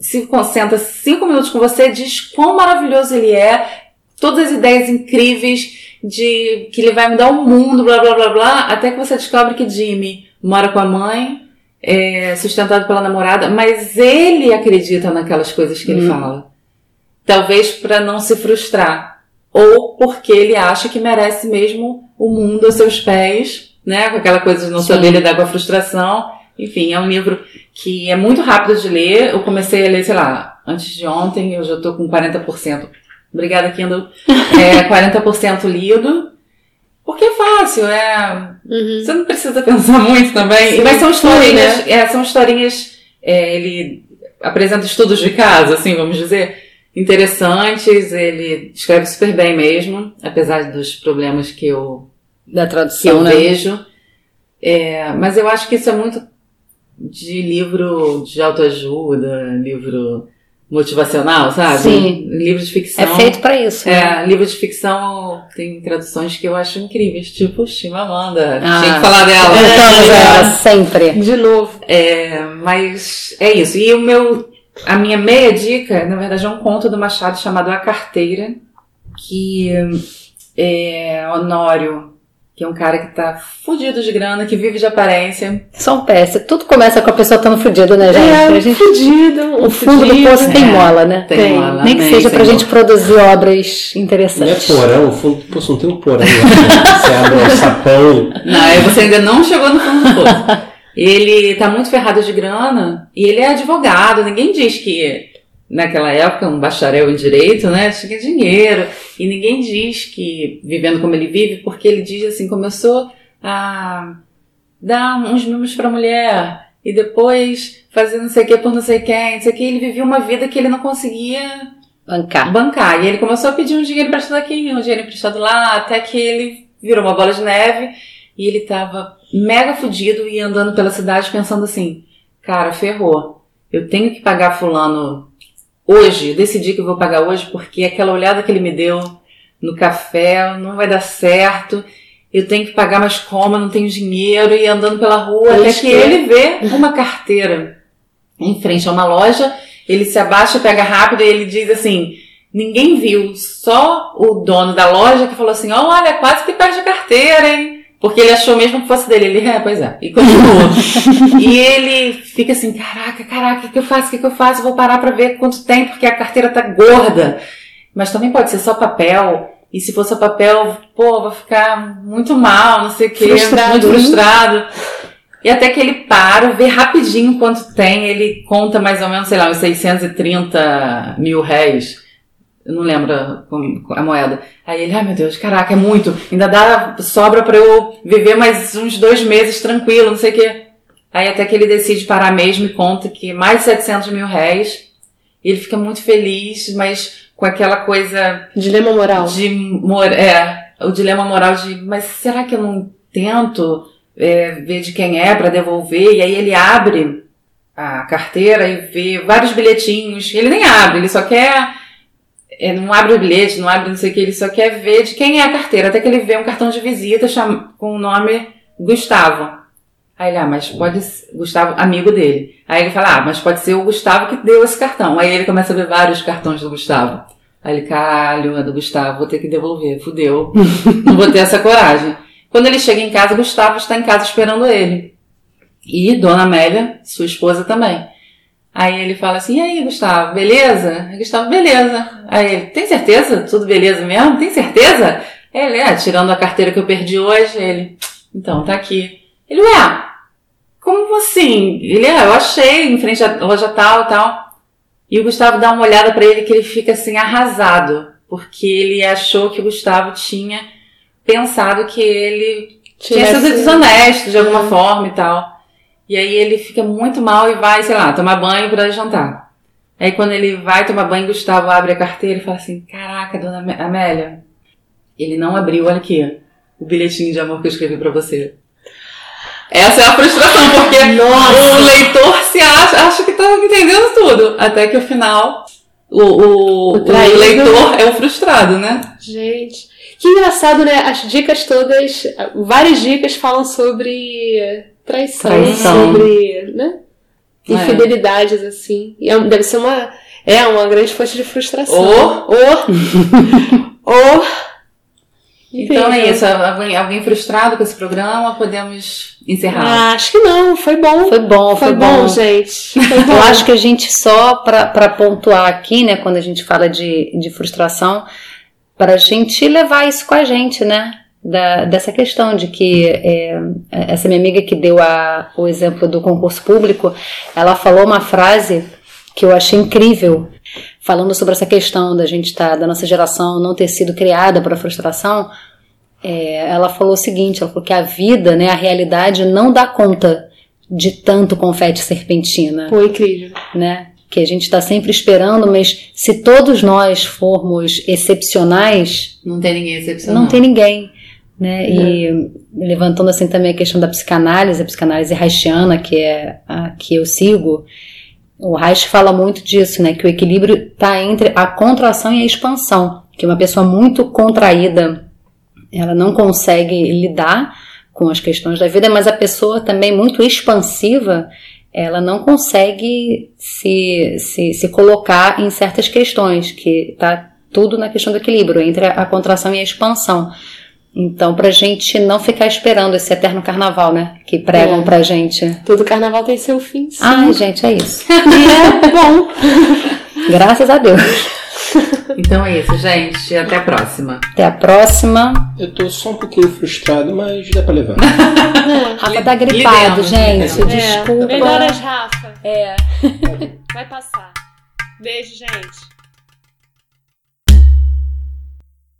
se concentra cinco minutos com você, diz quão maravilhoso ele é, todas as ideias incríveis de que ele vai mudar o mundo, blá blá blá blá, até que você descobre que Jimmy mora com a mãe, é sustentado pela namorada, mas ele acredita naquelas coisas que ele Hum. fala. Talvez para não se frustrar. Ou porque ele acha que merece mesmo o mundo aos seus pés, né? Com aquela coisa de não Sim. saber lidar com a frustração. Enfim, é um livro que é muito rápido de ler. Eu comecei a ler, sei lá, antes de ontem, eu já tô com 40%. Obrigada, Kindle. É, 40% lido. Porque é fácil, é. Uhum. Você não precisa pensar muito também. Sim, Mas são historinhas. É, são historinhas. é, ele apresenta estudos de caso, assim, vamos dizer, interessantes. Ele escreve super bem mesmo, apesar dos problemas que eu, Da que tradução, eu né? vejo. É, mas eu acho que isso é muito de livro de autoajuda, livro motivacional, sabe? Sim. Livro de ficção. É feito pra isso, né? É, livro de ficção tem traduções que eu acho incríveis, tipo Chimamanda. Ah, Tinha que falar dela. Cantamos ela sempre. De novo. É, mas é isso. E o meu, a minha meia dica, na verdade, é um conto do Machado chamado A Carteira, que é Honório, que é um cara que tá fudido de grana, que vive de aparência. São peças. Tudo começa com a pessoa estando fudida, né, gente? É, a gente fudido, o fundo do fudido. poço tem É, mola, né? tem Tem. mola, Nem que seja pra gente produzir obras Não é interessantes. porão, o fundo, pô, não tem um porão né? Você abre um sapão. Não, aí você ainda não chegou no fundo do poço. Ele tá muito ferrado de grana e ele é advogado. Ninguém diz que naquela época um bacharel em direito, né, tinha dinheiro. E ninguém diz que vivendo como ele vive, porque ele diz assim, começou a dar uns mimos pra mulher e depois fazer não sei o que por não sei quem, não sei o que. Ele vivia uma vida que ele não conseguia Bancar. bancar. E ele começou a pedir um dinheiro emprestado aqui, um dinheiro emprestado lá, até que ele virou uma bola de neve e ele tava mega fudido e andando pela cidade pensando assim: cara, ferrou. Eu tenho que pagar Fulano hoje, decidi que eu vou pagar hoje porque aquela olhada que ele me deu no café não vai dar certo. Eu tenho que pagar, mas como? Eu não tenho dinheiro. E andando pela rua, até que que é. ele vê uma carteira em frente a uma loja. Ele se abaixa, pega rápido e ele diz assim: Ninguém viu, só o dono da loja que falou assim: Olha, quase que perde a carteira, hein? Porque ele achou mesmo que fosse dele. Ele, é, pois é. E continua. e ele fica assim: Caraca, caraca, o que, que eu faço? O que, que eu faço? Vou parar pra ver quanto tem, porque a carteira tá gorda. Mas também pode ser só papel. E se for só papel, pô, vou ficar muito mal, não sei o quê. Frustrado, Muito frustrado. E até que ele para, vê rapidinho quanto tem, ele conta mais ou menos, sei lá, uns 630 mil réis. Eu não lembro a, a moeda. Aí ele, ai meu Deus, caraca, é muito. Ainda dá, sobra pra eu viver mais uns dois meses tranquilo, não sei o quê. Aí até que ele decide parar mesmo e conta que mais de 700 mil réis. E ele fica muito feliz, mas com aquela coisa Dilema moral. de é, o dilema moral de, mas será que eu não tento é, ver de quem é para devolver, e aí ele abre a carteira e vê vários bilhetinhos. Ele nem abre, ele só quer. É, não abre o bilhete, não abre não sei o que, ele só quer ver de quem é a carteira. Até que ele vê um cartão de visita com o nome Gustavo. Aí ele, ah, mas pode ser. Gustavo, amigo dele. Aí ele fala, ah, mas pode ser o Gustavo que deu esse cartão. Aí ele começa a ver vários cartões do Gustavo. Aí ele, caralho, é do Gustavo, vou ter que devolver, fudeu. não vou ter essa coragem. Quando ele chega em casa, Gustavo está em casa esperando ele. E Dona Amélia, sua esposa também. Aí ele fala assim, e aí, Gustavo, beleza? Aí Gustavo, beleza. Aí ele, tem certeza? Tudo beleza mesmo? Tem certeza? Ele, é, tirando a carteira que eu perdi hoje, ele, então, tá aqui. Ele, ué, como assim? Ele, é, eu achei em frente à loja tal, tal. E o Gustavo dá uma olhada pra ele que ele fica assim arrasado, porque ele achou que o Gustavo tinha pensado que ele tinha sido desonesto de alguma forma e tal. E aí ele fica muito mal e vai, sei lá, tomar banho pra jantar. Aí quando ele vai tomar banho, Gustavo abre a carteira e fala assim: Caraca, dona Amé- Amélia, ele não abriu, olha aqui, o bilhetinho de amor que eu escrevi pra você. Essa é a frustração, porque o leitor se acha, acha que tá entendendo tudo. Até que o final, o, o, O o leitor é o frustrado, né? Gente, que engraçado, né? As dicas todas, várias dicas falam sobre traição, Traição. sobre, né? É. Infidelidades, assim. E é- deve ser uma, é uma grande fonte de frustração. Ou- Ou, ou Então é Incrível. isso. Alguém, alguém frustrado com esse programa, podemos encerrar. Ah, acho que não, foi bom. Foi bom, foi, Foi bom, gente. Foi bom. Eu acho que a gente só para pontuar aqui, né, quando a gente fala de, de frustração, para a gente levar isso com a gente, né? Da, dessa questão de que é, essa minha amiga que deu a, o exemplo do concurso público, ela falou uma frase que eu achei incrível, falando sobre essa questão da gente estar, da nossa geração não ter sido criada para frustração. É, ela falou o seguinte, ela falou que a vida, né, a realidade não dá conta de tanto confete serpentina Foi incrível. né? Que a gente está sempre esperando, mas se todos nós formos excepcionais, Não tem ninguém excepcional. não tem ninguém, né? E levantando assim também a questão da psicanálise, a psicanálise haitiana, que é a que eu sigo, o Reich fala muito disso, né? Que o equilíbrio está entre a contração e a expansão, que uma pessoa muito contraída, ela não consegue lidar com as questões da vida, mas a pessoa também muito expansiva, ela não consegue se, se, se colocar em certas questões, que tá tudo na questão do equilíbrio entre a contração e a expansão. Então, pra gente não ficar esperando esse eterno carnaval, né? Que pregam É. pra gente. Todo carnaval tem seu fim, sim. Ai, gente, é isso. E é bom. Graças a Deus. Então é isso, gente. Até a próxima. Até a próxima. Eu tô só um pouquinho frustrado, mas dá pra levar. Rafa tá gripado, Lidemos, gente. lidemos. Desculpa. Melhoras, Rafa. É. Vai passar. Beijo, gente.